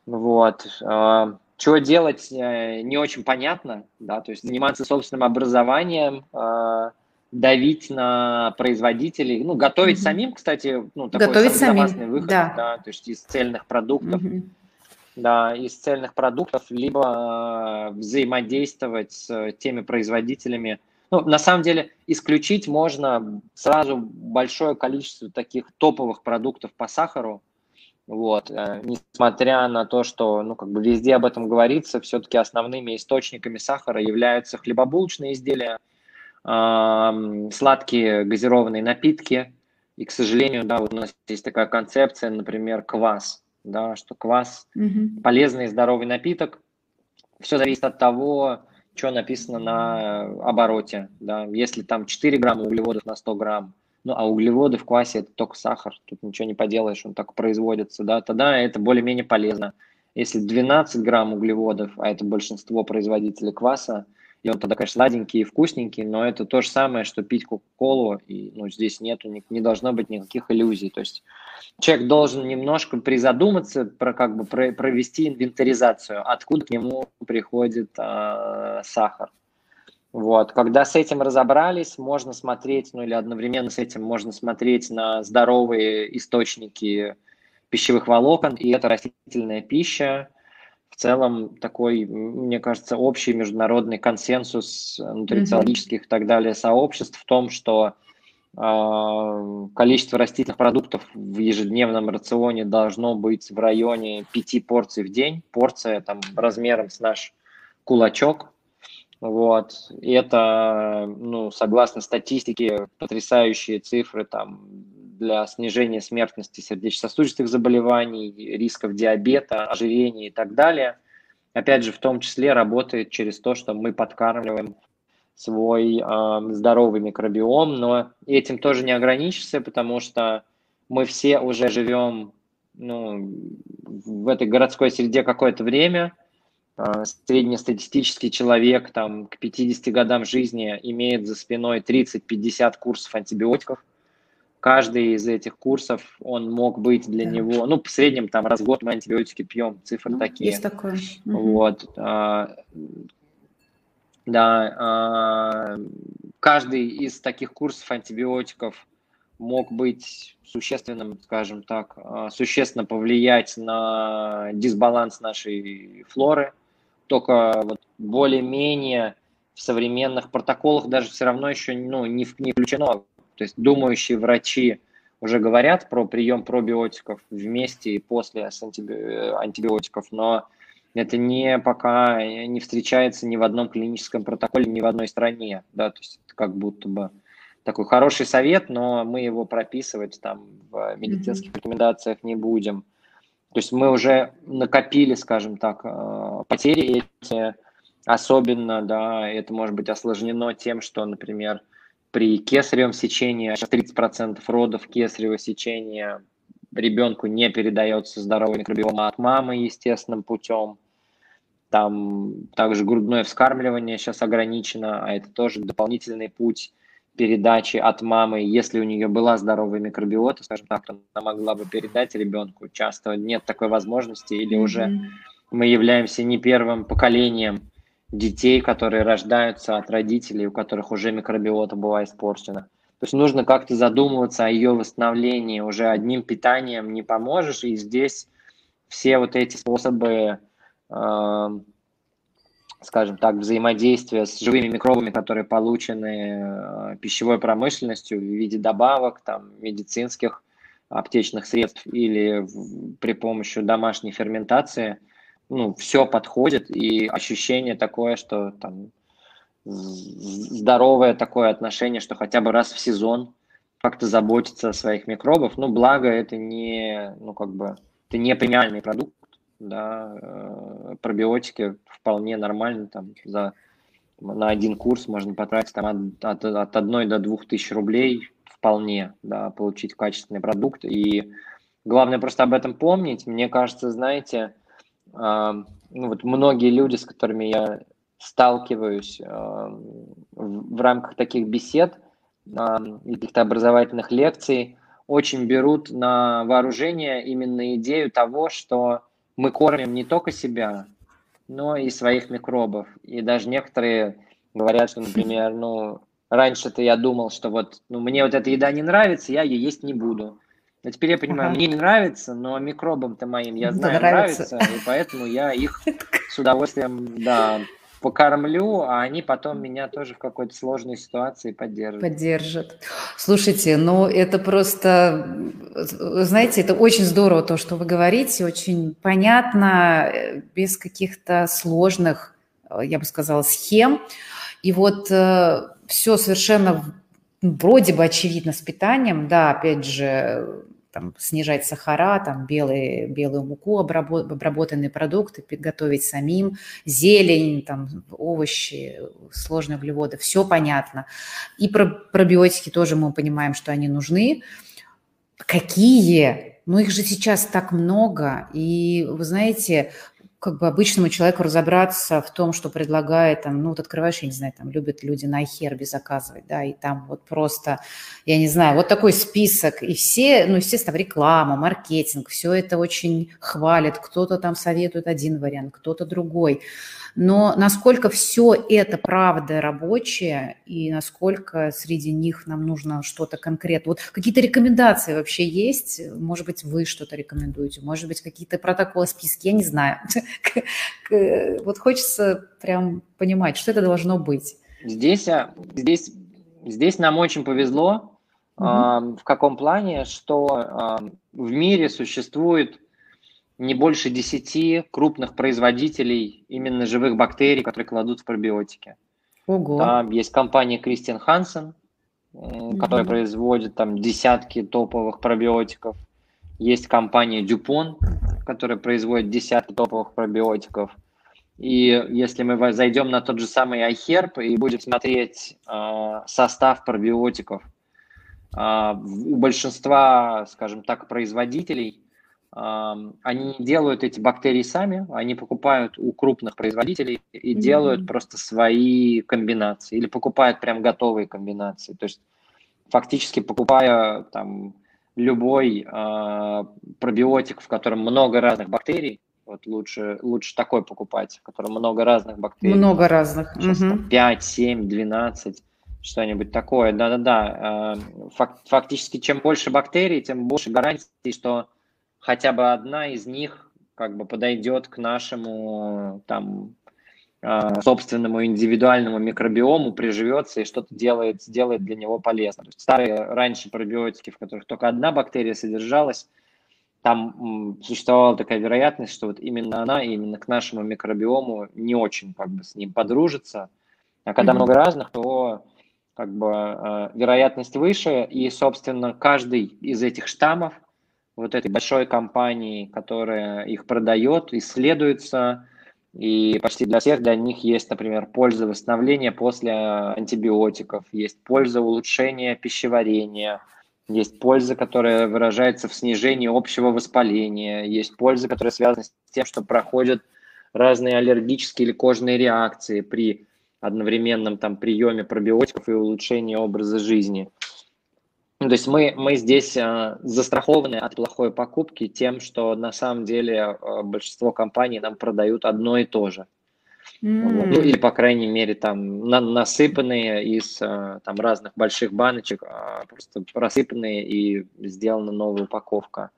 Вот. А, что делать, э, не очень понятно, да, то есть заниматься собственным образованием, а, давить на производителей, ну, готовить mm-hmm. самим, кстати, ну, такой готовить самим. выход, да. да, то есть из цельных продуктов. Mm-hmm да, из цельных продуктов, либо э, взаимодействовать с теми производителями. Ну, на самом деле, исключить можно сразу большое количество таких топовых продуктов по сахару, вот, э, несмотря на то, что, ну, как бы везде об этом говорится, все-таки основными источниками сахара являются хлебобулочные изделия, э, сладкие газированные напитки, и, к сожалению, да, вот у нас есть такая концепция, например, квас – да, что квас угу. полезный и здоровый напиток. Все зависит от того, что написано на обороте. Да. Если там 4 грамма углеводов на 100 грамм, ну а углеводы в квасе это только сахар, тут ничего не поделаешь, он так производится, да, тогда это более-менее полезно. Если 12 грамм углеводов, а это большинство производителей кваса, и он тогда, конечно, сладенький и вкусненький, но это то же самое, что пить Кока-Колу, и ну, здесь нету, не, не должно быть никаких иллюзий. То есть человек должен немножко призадуматься, про, как бы, про, провести инвентаризацию, откуда к нему приходит э, сахар. Вот. Когда с этим разобрались, можно смотреть, ну или одновременно с этим можно смотреть на здоровые источники пищевых волокон, и это растительная пища, в целом такой, мне кажется, общий международный консенсус нутрициологических и так далее сообществ в том, что э, количество растительных продуктов в ежедневном рационе должно быть в районе 5 порций в день. Порция там размером с наш кулачок. Вот. И это, ну, согласно статистике, потрясающие цифры там для снижения смертности сердечно-сосудистых заболеваний, рисков диабета, ожирения и так далее. Опять же, в том числе работает через то, что мы подкармливаем свой э, здоровый микробиом, но этим тоже не ограничишься, потому что мы все уже живем ну, в этой городской среде какое-то время. Э, среднестатистический человек там, к 50 годам жизни имеет за спиной 30-50 курсов антибиотиков каждый из этих курсов, он мог быть для да. него, ну, в среднем там раз в год мы антибиотики пьем, цифры ну, такие. Есть такое. Вот. А, да, а, каждый из таких курсов антибиотиков мог быть существенным, скажем так, а, существенно повлиять на дисбаланс нашей флоры. Только вот более-менее в современных протоколах даже все равно еще ну, не, не включено то есть думающие врачи уже говорят про прием пробиотиков вместе и после антибиотиков, но Это не пока не встречается ни в одном клиническом протоколе, ни в одной стране, да, то есть это как будто бы такой хороший совет, но мы его прописывать там в медицинских mm-hmm. рекомендациях не будем. То есть мы уже накопили, скажем так, э, потери эти, особенно, да, это может быть осложнено тем, что, например, при кесаревом сечении, 30% родов кесарево сечения ребенку не передается здоровый микробиом от мамы естественным путем. Там также грудное вскармливание сейчас ограничено, а это тоже дополнительный путь передачи от мамы, если у нее была здоровая микробиота, скажем так, она могла бы передать ребенку. Часто нет такой возможности, или mm-hmm. уже мы являемся не первым поколением детей, которые рождаются от родителей, у которых уже микробиота была испорчена. То есть нужно как-то задумываться о ее восстановлении. Уже одним питанием не поможешь, и здесь все вот эти способы э, скажем так, взаимодействия с живыми микробами, которые получены э, пищевой промышленностью в виде добавок, там, медицинских аптечных средств или в, при помощи домашней ферментации, ну, все подходит, и ощущение такое, что там здоровое такое отношение, что хотя бы раз в сезон как-то заботиться о своих микробов. Ну, благо, это не, ну, как бы, это не премиальный продукт, да, э, пробиотики вполне нормально, там, за, на один курс можно потратить там, от, от, от 1 до 2 тысяч рублей вполне, да, получить качественный продукт, и главное просто об этом помнить, мне кажется, знаете, ну, вот многие люди, с которыми я сталкиваюсь э, в, рамках таких бесед, каких-то образовательных лекций, очень берут на вооружение именно идею того, что мы кормим не только себя, но и своих микробов. И даже некоторые говорят, что, например, ну, раньше-то я думал, что вот, ну, мне вот эта еда не нравится, я ее есть не буду. Но теперь я понимаю, ага. мне не нравится, но микробам-то моим, я знаю, нравится. нравится, и поэтому я их с удовольствием, да, покормлю, а они потом меня тоже в какой-то сложной ситуации поддержат. Поддержат. Слушайте, ну это просто, знаете, это очень здорово то, что вы говорите, очень понятно, э, без каких-то сложных, э, я бы сказала, схем. И вот э, все совершенно вроде бы очевидно с питанием, да, опять же, там, снижать сахара, там, белые, белую муку, обработанные продукты, готовить самим, зелень, там, овощи, сложные углеводы, все понятно. И про пробиотики тоже мы понимаем, что они нужны. Какие? Ну, их же сейчас так много. И, вы знаете, как бы обычному человеку разобраться в том, что предлагает, там, ну, вот открываешь, я не знаю, там, любят люди на iHerb заказывать, да, и там вот просто, я не знаю, вот такой список, и все, ну, естественно, реклама, маркетинг, все это очень хвалит, кто-то там советует один вариант, кто-то другой, но насколько все это правда рабочее, и насколько среди них нам нужно что-то конкретное. Вот какие-то рекомендации вообще есть? Может быть, вы что-то рекомендуете? Может быть, какие-то протоколы, списки? Я не знаю. Вот хочется прям понимать, что это должно быть. Здесь, а, здесь, здесь нам очень повезло. Mm-hmm. В каком плане, что в мире существует не больше 10 крупных производителей именно живых бактерий, которые кладут в пробиотики. Ого. Там есть компания Кристиан Хансен, угу. которая производит там десятки топовых пробиотиков. Есть компания Дюпон, которая производит десятки топовых пробиотиков. И если мы зайдем на тот же самый iHerb и будем смотреть э, состав пробиотиков, э, у большинства, скажем так, производителей они делают эти бактерии сами, они покупают у крупных производителей и mm-hmm. делают просто свои комбинации или покупают прям готовые комбинации. То есть фактически покупая там любой э, пробиотик, в котором много разных бактерий, вот лучше, лучше такой покупать, в котором много разных бактерий. Много разных. Сейчас угу. 5, 7, 12, что-нибудь такое. Да-да-да. Фак, фактически, чем больше бактерий, тем больше гарантий, что хотя бы одна из них как бы подойдет к нашему там а, собственному индивидуальному микробиому, приживется и что-то делает, сделает для него полезно. Старые раньше пробиотики, в которых только одна бактерия содержалась, там существовала такая вероятность, что вот именно она, именно к нашему микробиому не очень как бы с ним подружится. А когда mm-hmm. много разных, то как бы э, вероятность выше, и, собственно, каждый из этих штаммов, вот этой большой компании, которая их продает, исследуется, и почти для всех для них есть, например, польза восстановления после антибиотиков, есть польза улучшения пищеварения, есть польза, которая выражается в снижении общего воспаления, есть польза, которая связана с тем, что проходят разные аллергические или кожные реакции при одновременном там приеме пробиотиков и улучшении образа жизни. Ну, то есть мы, мы здесь э, застрахованы от плохой покупки тем, что на самом деле э, большинство компаний нам продают одно и то же. Mm. Ну, или, по крайней мере, там на, насыпанные из э, там, разных больших баночек, э, просто рассыпанные и сделана новая упаковка.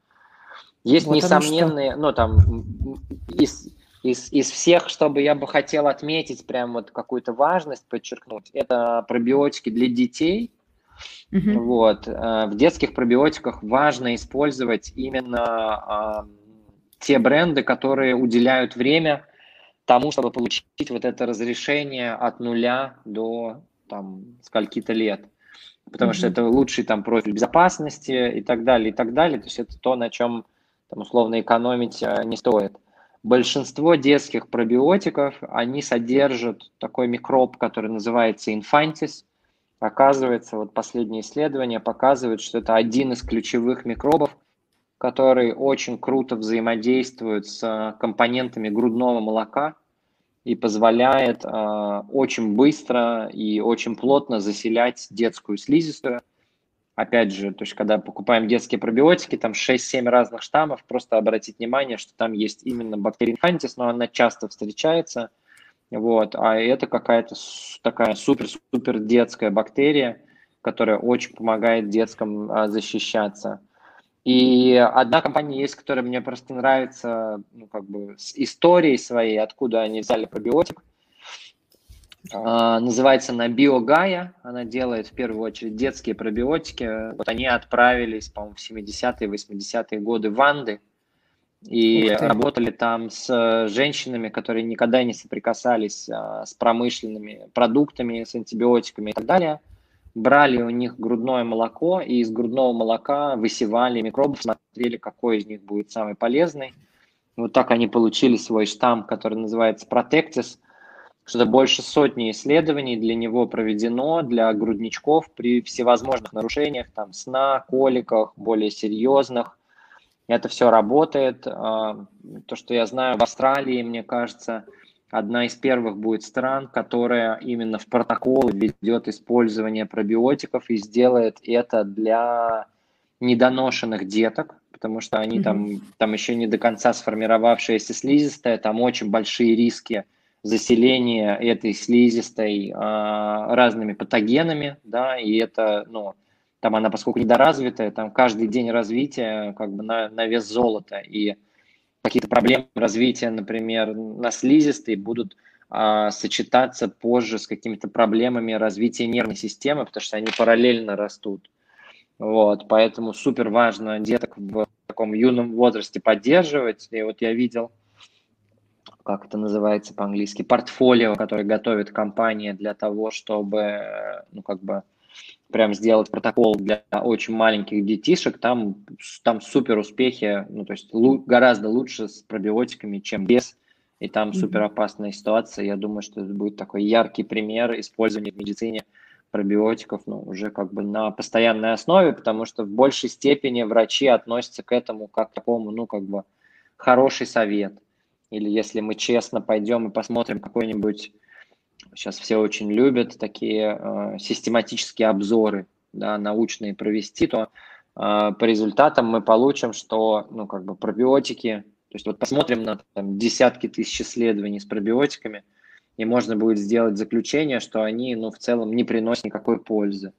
Есть вот несомненные, ну там из, из, из всех, чтобы я бы хотел отметить, прям вот какую-то важность подчеркнуть, это пробиотики для детей – Mm-hmm. Вот. Э, в детских пробиотиках важно использовать именно те бренды, которые уделяют время тому, чтобы получить вот это разрешение от нуля до там скольки-то лет. Потому mm-hmm. что это лучший там профиль безопасности и так далее, и так далее. То есть это то, на чем там условно экономить э, не стоит. Большинство детских пробиотиков, они содержат такой микроб, который называется инфантис. Оказывается, вот последние исследования показывают, что это один из ключевых микробов, который очень круто взаимодействует с компонентами грудного молока и позволяет э, очень быстро и очень плотно заселять детскую слизистую. Опять же, то есть когда покупаем детские пробиотики, там 6-7 разных штаммов, просто обратить внимание, что там есть именно инфантис, но она часто встречается – вот, а это какая-то такая супер-супер детская бактерия, которая очень помогает деткам а, защищаться. И одна компания есть, которая мне просто нравится, ну, как бы, с историей своей, откуда они взяли пробиотик. А, называется она Биогая. Она делает в первую очередь детские пробиотики. Вот они отправились, по-моему, в 70-е, 80-е годы в Анды и работали там с женщинами, которые никогда не соприкасались а, с промышленными продуктами, с антибиотиками и так далее. Брали у них грудное молоко и из грудного молока высевали микробов, смотрели, какой из них будет самый полезный. Вот так они получили свой штамм, который называется Protectis. Что-то больше сотни исследований для него проведено, для грудничков при всевозможных нарушениях, там, сна, коликах, более серьезных – это все работает. А, то, что я знаю, в Австралии, мне кажется, одна из первых будет стран, которая именно в протокол ведет использование пробиотиков и сделает это для недоношенных деток, потому что они mm-hmm. там, там еще не до конца сформировавшаяся слизистая, там очень большие риски заселения этой слизистой а, разными патогенами, да, и это, ну, там она, поскольку недоразвитая, там каждый день развития как бы на, на вес золота, и какие-то проблемы развития, например, на слизистой будут а, сочетаться позже с какими-то проблемами развития нервной системы, потому что они параллельно растут. Вот, поэтому супер важно деток в таком юном возрасте поддерживать. И вот я видел, как это называется по-английски, портфолио, которое готовит компания для того, чтобы, ну, как бы, прям сделать протокол для очень маленьких детишек, там, там супер успехи, ну, то есть лу- гораздо лучше с пробиотиками, чем без, и там супер опасная ситуация. Я думаю, что это будет такой яркий пример использования в медицине пробиотиков, ну, уже как бы на постоянной основе, потому что в большей степени врачи относятся к этому как к такому, ну, как бы хороший совет. Или если мы честно пойдем и посмотрим какой-нибудь сейчас все очень любят такие э, систематические обзоры, да, научные провести, то э, по результатам мы получим, что, ну, как бы пробиотики, то есть вот посмотрим на там, десятки тысяч исследований с пробиотиками, и можно будет сделать заключение, что они, ну, в целом не приносят никакой пользы.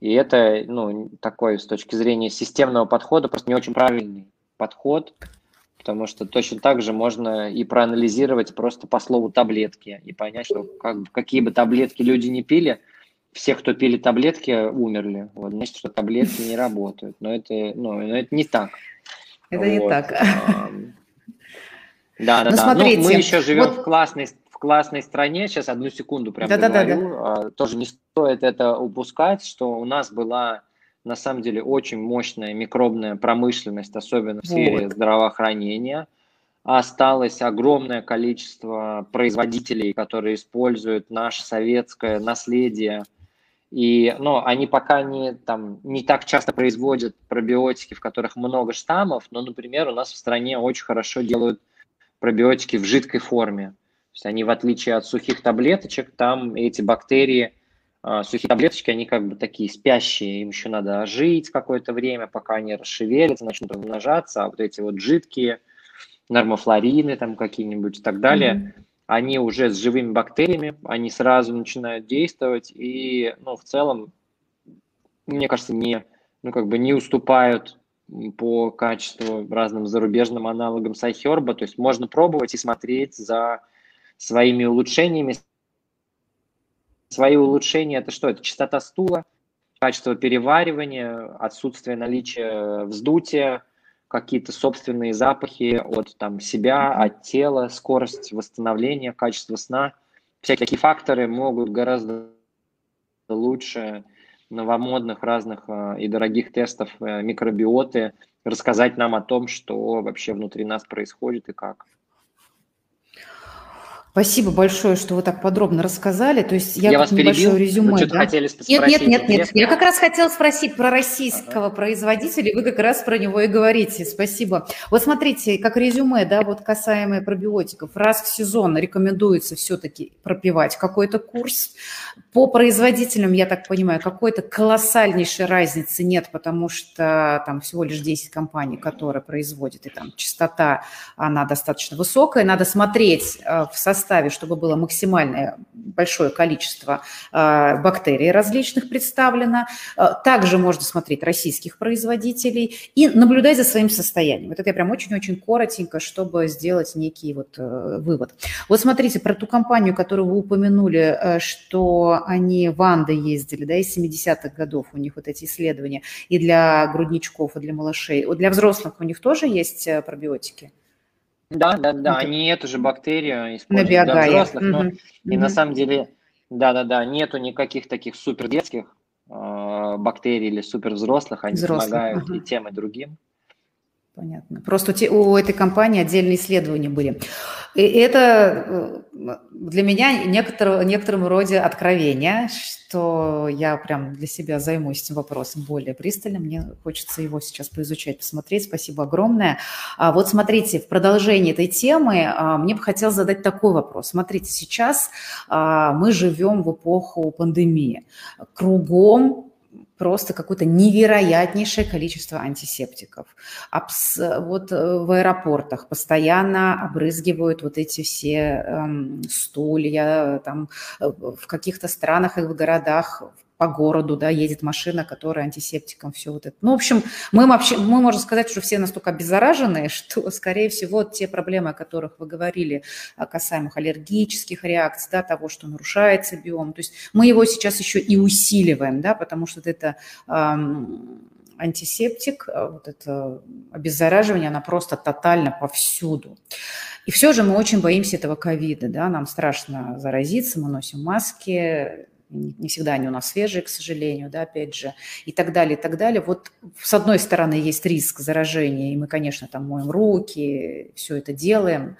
И это, ну, такой с точки зрения системного подхода просто не очень правильный подход, потому что точно так же можно и проанализировать просто по слову таблетки и понять, что как, какие бы таблетки люди не пили, все, кто пили таблетки, умерли. Вот, значит, что таблетки не работают. Но это, ну, но это не так. Это вот. не так. Да, да, ну, да. Смотрите, ну, мы еще живем вот... в классной в классной стране. Сейчас одну секунду прям да, договорю. Да, да, да. Тоже не стоит это упускать, что у нас была на самом деле очень мощная микробная промышленность, особенно в сфере вот. здравоохранения. Осталось огромное количество производителей, которые используют наше советское наследие. И, ну, они пока не, там, не так часто производят пробиотики, в которых много штаммов, но, например, у нас в стране очень хорошо делают пробиотики в жидкой форме. То есть они, в отличие от сухих таблеточек, там эти бактерии, сухие таблеточки, они как бы такие спящие, им еще надо жить какое-то время, пока они расшевелятся, начнут размножаться, а вот эти вот жидкие, нормофлорины там какие-нибудь и так далее, mm-hmm. они уже с живыми бактериями, они сразу начинают действовать и, ну, в целом, мне кажется, не, ну, как бы не уступают по качеству разным зарубежным аналогам Сайхерба. То есть можно пробовать и смотреть за своими улучшениями. Свои улучшения – это что? Это частота стула, качество переваривания, отсутствие наличия вздутия, какие-то собственные запахи от там, себя, от тела, скорость восстановления, качество сна. Всякие такие факторы могут гораздо лучше новомодных разных э, и дорогих тестов э, микробиоты, рассказать нам о том, что вообще внутри нас происходит и как. Спасибо большое, что вы так подробно рассказали. То есть я, я вас небольшое перебил? резюме. Вы да? хотели нет, нет, нет, нет. Я как раз хотела спросить про российского ага. производителя, вы как раз про него и говорите. Спасибо. Вот смотрите, как резюме, да, вот касаемое пробиотиков. Раз в сезон рекомендуется все-таки пропивать какой-то курс. По производителям, я так понимаю, какой-то колоссальнейшей разницы нет, потому что там всего лишь 10 компаний, которые производят, и там частота, она достаточно высокая. Надо смотреть э, в составе составе, чтобы было максимальное большое количество а, бактерий различных представлено. А, также можно смотреть российских производителей и наблюдать за своим состоянием. Вот это я прям очень-очень коротенько, чтобы сделать некий вот э, вывод. Вот смотрите, про ту компанию, которую вы упомянули, э, что они в Анды ездили, да, из 70-х годов у них вот эти исследования, и для грудничков, и для малышей. Для взрослых у них тоже есть э, пробиотики? Да, да, да, Это... они эту же бактерию используют для взрослых, но угу. и на самом деле, да, да, да, нету никаких таких супер детских э, бактерий или супер взрослых, они взрослых, помогают ага. и тем, и другим. Понятно. Просто у этой компании отдельные исследования были. И это э, для меня некоторого, некотором роде откровение, что я прям для себя займусь этим вопросом более пристально. Мне хочется его сейчас поизучать, посмотреть. Спасибо огромное. А вот смотрите, в продолжении этой темы а, мне бы хотелось задать такой вопрос. Смотрите, сейчас а, мы живем в эпоху пандемии. Кругом просто какое-то невероятнейшее количество антисептиков. Абс вот э, в аэропортах постоянно обрызгивают вот эти все эм, стулья, там э, в каких-то странах и в городах по городу, да, едет машина, которая антисептиком, все вот это. Ну, в общем, мы вообще, мы можем сказать, что все настолько обеззаражены, что, скорее всего, те проблемы, о которых вы говорили, касаемых аллергических реакций, да, того, что нарушается биом, то есть мы его сейчас еще и усиливаем, да, потому что это эм, антисептик, а вот это обеззараживание, она просто тотально повсюду. И все же мы очень боимся этого ковида, да, нам страшно заразиться, мы носим маски, не всегда они у нас свежие, к сожалению, да, опять же, и так далее, и так далее. Вот с одной стороны есть риск заражения, и мы, конечно, там моем руки, все это делаем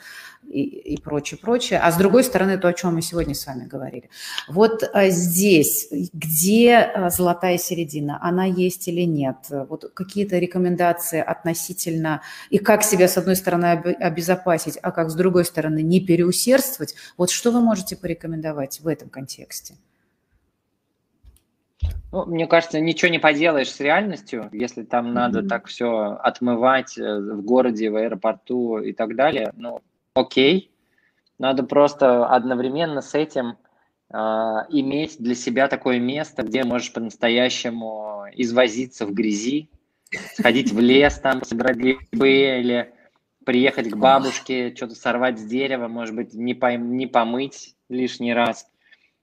и, и прочее, прочее. А с другой стороны, то, о чем мы сегодня с вами говорили. Вот а, здесь, где а, золотая середина, она есть или нет? Вот какие-то рекомендации относительно, и как себя, с одной стороны, обезопасить, а как, с другой стороны, не переусердствовать. Вот что вы можете порекомендовать в этом контексте? Ну, мне кажется, ничего не поделаешь с реальностью, если там mm-hmm. надо так все отмывать э, в городе, в аэропорту и так далее. Ну, окей. Надо просто одновременно с этим э, иметь для себя такое место, где можешь по-настоящему извозиться в грязи, сходить в лес, там собирать грибы или приехать к бабушке, что-то сорвать с дерева, может быть, не, пойм- не помыть лишний раз –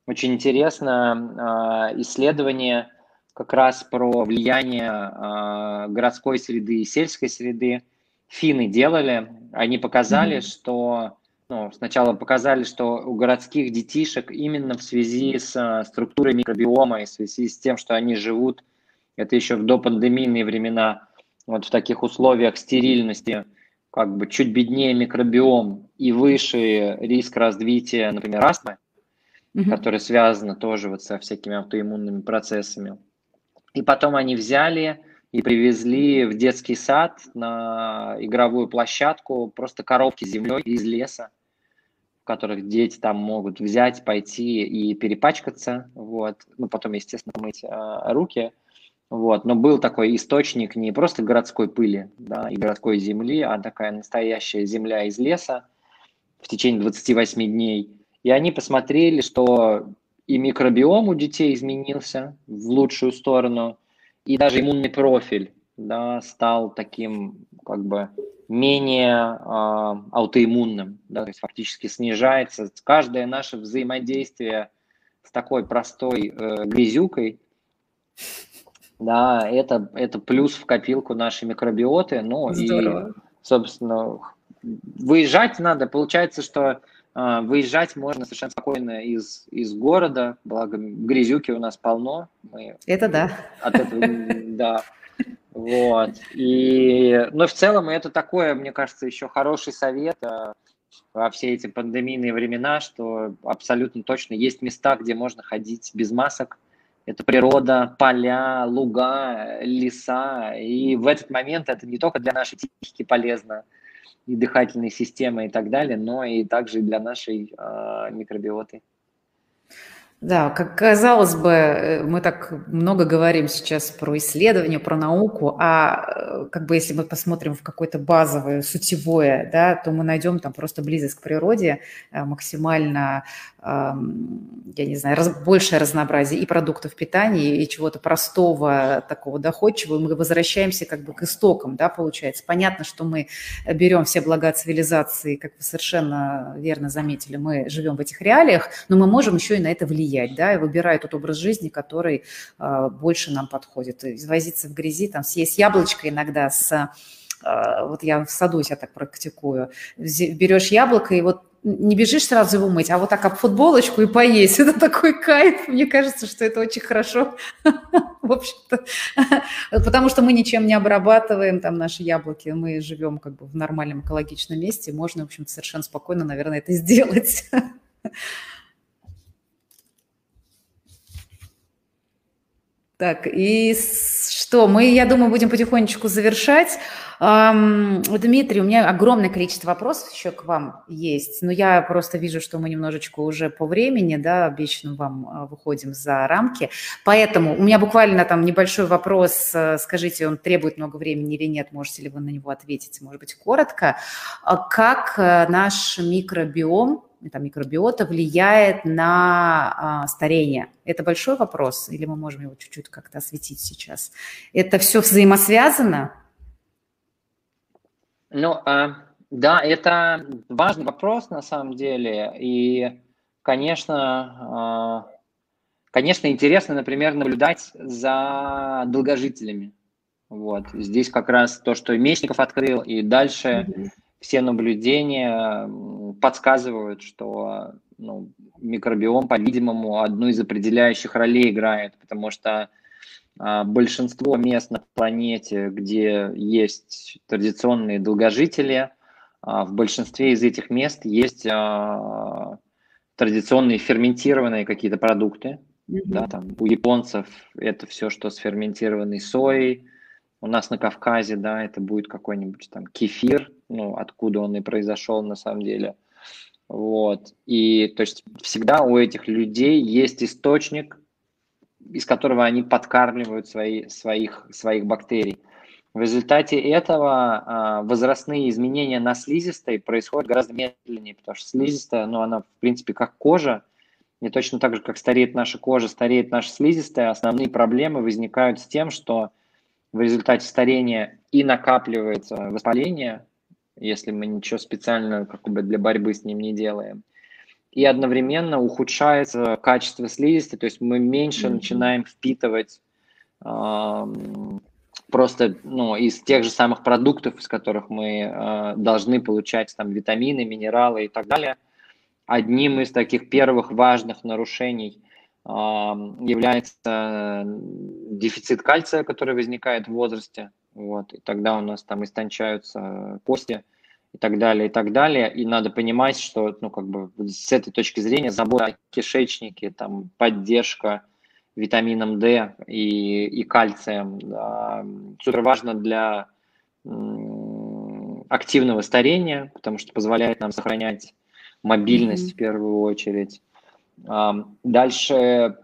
очень интересно э, исследование как раз про влияние э, городской среды и сельской среды финны делали. Они показали, mm-hmm. что ну, сначала показали, что у городских детишек именно в связи с а, структурой микробиома и в связи с тем, что они живут, это еще в допандемийные времена, вот в таких условиях стерильности, как бы чуть беднее микробиом и выше риск развития, например, астмы, mm-hmm. которая связана тоже вот со всякими аутоиммунными процессами. И потом они взяли и привезли в детский сад на игровую площадку просто коробки с землей из леса, в которых дети там могут взять, пойти и перепачкаться, вот, ну, потом, естественно, мыть э, руки, вот, но был такой источник не просто городской пыли, да, и городской земли, а такая настоящая земля из леса в течение 28 дней, и они посмотрели, что и микробиом у детей изменился в лучшую сторону, и даже иммунный профиль да, стал таким как бы менее э, аутоиммунным, да, то есть фактически снижается. Каждое наше взаимодействие с такой простой э, грязюкой, да, это, это плюс в копилку нашей микробиоты, ну Здорово. и, собственно, выезжать надо, получается, что выезжать можно совершенно спокойно из, из города, благо грязюки у нас полно. Мы это да. От этого, да. Вот. И, ну, в целом, это такое, мне кажется, еще хороший совет а, во все эти пандемийные времена, что абсолютно точно есть места, где можно ходить без масок. Это природа, поля, луга, леса. И в этот момент это не только для нашей психики полезно, и дыхательной системы и так далее, но и также для нашей э, микробиоты. Да, как казалось бы, э, мы так много говорим сейчас про исследования, про науку, а э, как бы если мы посмотрим в какое-то базовое, сутевое, да, то мы найдем там просто близость к природе, э, максимально, я не знаю, раз, большее разнообразие и продуктов питания, и чего-то простого, такого доходчивого. Мы возвращаемся как бы к истокам, да, получается. Понятно, что мы берем все блага цивилизации, как вы совершенно верно заметили, мы живем в этих реалиях, но мы можем еще и на это влиять да, и выбирая тот образ жизни, который э, больше нам подходит. И в грязи, там, съесть яблочко иногда с а, вот я в саду себя так практикую. Берешь яблоко и вот не бежишь сразу его мыть, а вот так об футболочку и поесть. Это такой кайф. Мне кажется, что это очень хорошо. В общем-то, потому что мы ничем не обрабатываем там наши яблоки. Мы живем как бы в нормальном экологичном месте. Можно, в общем-то, совершенно спокойно, наверное, это сделать. Так, и что? Мы, я думаю, будем потихонечку завершать. Дмитрий, у меня огромное количество вопросов еще к вам есть, но я просто вижу, что мы немножечко уже по времени, да, обещанным вам а, выходим за рамки. Поэтому у меня буквально там небольшой вопрос, э, скажите, он требует много времени или нет, можете ли вы на него ответить, может быть, коротко. А как наш микробиом там, микробиота влияет на а, старение? Это большой вопрос, или мы можем его чуть-чуть как-то осветить сейчас? Это все взаимосвязано? Ну, а, да, это важный вопрос на самом деле, и, конечно, а, конечно, интересно, например, наблюдать за долгожителями. Вот здесь как раз то, что Мечников открыл, и дальше mm-hmm все наблюдения подсказывают, что ну, микробиом, по-видимому, одну из определяющих ролей играет, потому что а, большинство мест на планете, где есть традиционные долгожители, а, в большинстве из этих мест есть а, традиционные ферментированные какие-то продукты. Mm-hmm. Да, там, у японцев это все, что с ферментированной соей, у нас на Кавказе, да, это будет какой-нибудь там кефир, ну, откуда он и произошел на самом деле. Вот. И то есть всегда у этих людей есть источник, из которого они подкармливают свои, своих, своих бактерий. В результате этого а, возрастные изменения на слизистой происходят гораздо медленнее, потому что слизистая, ну, она, в принципе, как кожа, и точно так же, как стареет наша кожа, стареет наша слизистая, основные проблемы возникают с тем, что в результате старения и накапливается воспаление, если мы ничего специального как бы для борьбы с ним не делаем. И одновременно ухудшается качество слизистой, то есть мы меньше mm-hmm. начинаем впитывать э, просто ну, из тех же самых продуктов, из которых мы э, должны получать там витамины, минералы и так далее, одним из таких первых важных нарушений является дефицит кальция, который возникает в возрасте. Вот, и тогда у нас там истончаются кости и так далее, и так далее. И надо понимать, что ну, как бы с этой точки зрения забота о кишечнике, там, поддержка витамином D и, и кальцием. Да, супер важно для активного старения, потому что позволяет нам сохранять мобильность mm-hmm. в первую очередь. Дальше,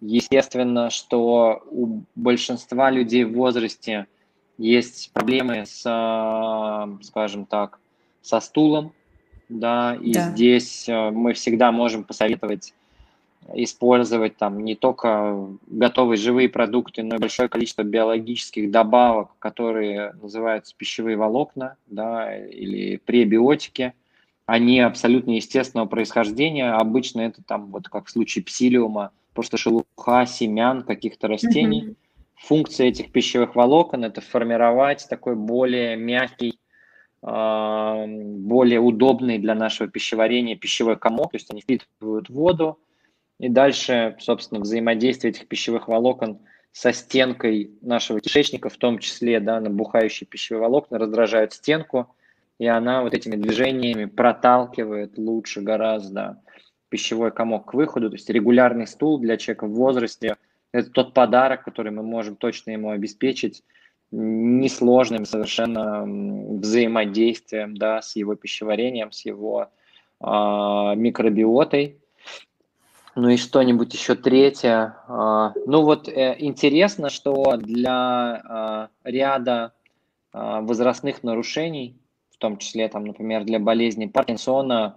естественно, что у большинства людей в возрасте есть проблемы с, скажем так, со стулом, да, и да. здесь э, мы всегда можем посоветовать использовать там не только готовые живые продукты, но и большое количество биологических добавок, которые называются пищевые волокна да, или пребиотики. Они абсолютно естественного происхождения. Обычно это там, вот как в случае псилиума, просто шелуха семян каких-то растений. Mm-hmm. Функция этих пищевых волокон – это формировать такой более мягкий, а, более удобный для нашего пищеварения пищевой комок, то есть они впитывают воду, и дальше, собственно, взаимодействие этих пищевых волокон со стенкой нашего кишечника, в том числе, да, набухающие пищевые волокна раздражают стенку, и она вот этими движениями проталкивает лучше гораздо пищевой комок к выходу. То есть регулярный стул для человека в возрасте – это тот подарок, который мы можем точно ему обеспечить несложным совершенно взаимодействием да, с его пищеварением, с его э, микробиотой. Ну и что-нибудь еще третье. А, ну вот э, интересно, что для а, ряда возрастных нарушений, в том числе, там, например, для болезни Паркинсона,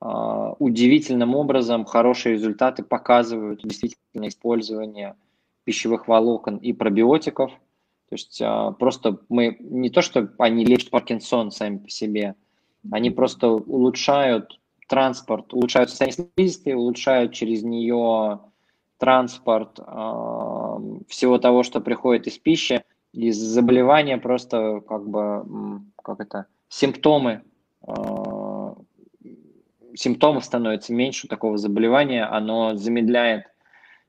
удивительным образом хорошие результаты показывают действительно использование пищевых волокон и пробиотиков. То есть просто мы не то, что они лечат Паркинсон сами по себе, они просто улучшают транспорт, улучшают состояние слизистой, улучшают через нее транспорт э, всего того, что приходит из пищи, из заболевания просто как бы, как это, симптомы, э, симптомов становится меньше у такого заболевания, оно замедляет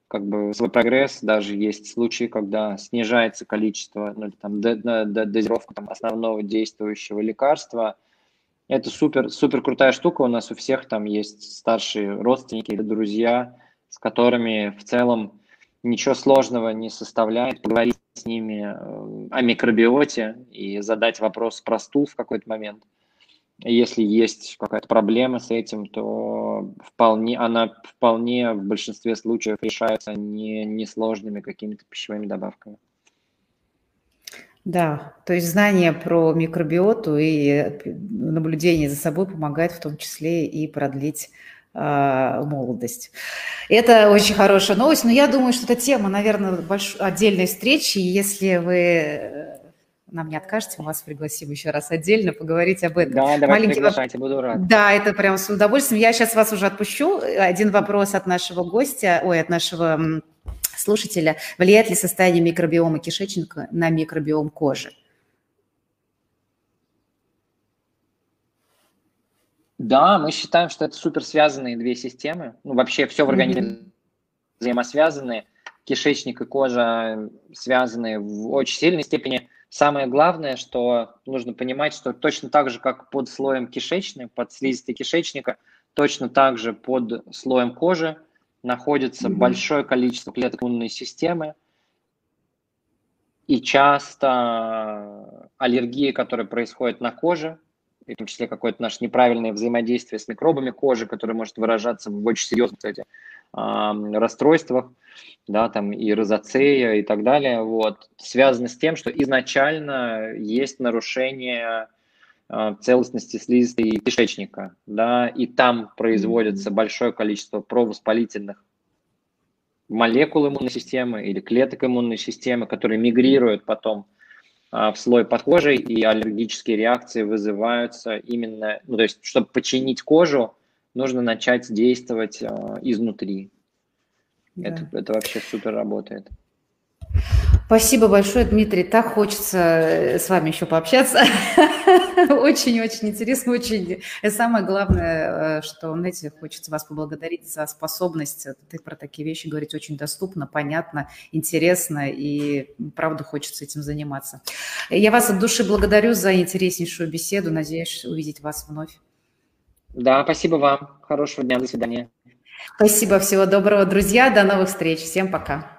как бы свой прогресс, даже есть случаи, когда снижается количество, ну, там, дозировка там, основного действующего лекарства – это супер, супер крутая штука. У нас у всех там есть старшие родственники или друзья, с которыми в целом ничего сложного не составляет. Поговорить с ними э, о микробиоте и задать вопрос про стул в какой-то момент. Если есть какая-то проблема с этим, то вполне, она вполне в большинстве случаев решается не, несложными какими-то пищевыми добавками. Да, то есть знание про микробиоту и наблюдение за собой помогает в том числе и продлить молодость. Это очень хорошая новость, но я думаю, что эта тема, наверное, больш... отдельной встречи. Если вы э, нам не откажете, мы вас пригласим еще раз отдельно поговорить об этом. Да, давайте Маленький приглашайте, буду рад. Да, это прям с удовольствием. Я сейчас вас уже отпущу. Один вопрос от нашего гостя, ой, от нашего слушателя, влияет ли состояние микробиома кишечника на микробиом кожи? Да, мы считаем, что это супер связанные две системы. Ну, вообще все в организме mm-hmm. взаимосвязаны. Кишечник и кожа связаны в очень сильной степени. Самое главное, что нужно понимать, что точно так же, как под слоем кишечника, под слизистой кишечника, точно так же под слоем кожи находится mm-hmm. большое количество клеток иммунной системы, и часто аллергии, которые происходят на коже, в том числе какое-то наше неправильное взаимодействие с микробами кожи, которое может выражаться в очень серьезных, кстати, расстройствах, да, там и розацея и так далее, вот, связано с тем, что изначально есть нарушение Э, целостности слизистой кишечника, да, и там производится большое количество провоспалительных молекул иммунной системы или клеток иммунной системы, которые мигрируют потом а, в слой под кожей, и аллергические реакции вызываются именно, ну, то есть, чтобы починить кожу, нужно начать действовать а, изнутри. Да. Это, это вообще супер работает. Спасибо большое, Дмитрий. Так хочется э, с вами еще пообщаться. Очень-очень интересно, очень. И самое главное, э, что, знаете, хочется вас поблагодарить за способность ты про такие вещи говорить очень доступно, понятно, интересно, и правда хочется этим заниматься. Я вас от души благодарю за интереснейшую беседу. Надеюсь увидеть вас вновь. Да, спасибо вам. Хорошего дня. До свидания. Спасибо. Всего доброго, друзья. До новых встреч. Всем пока.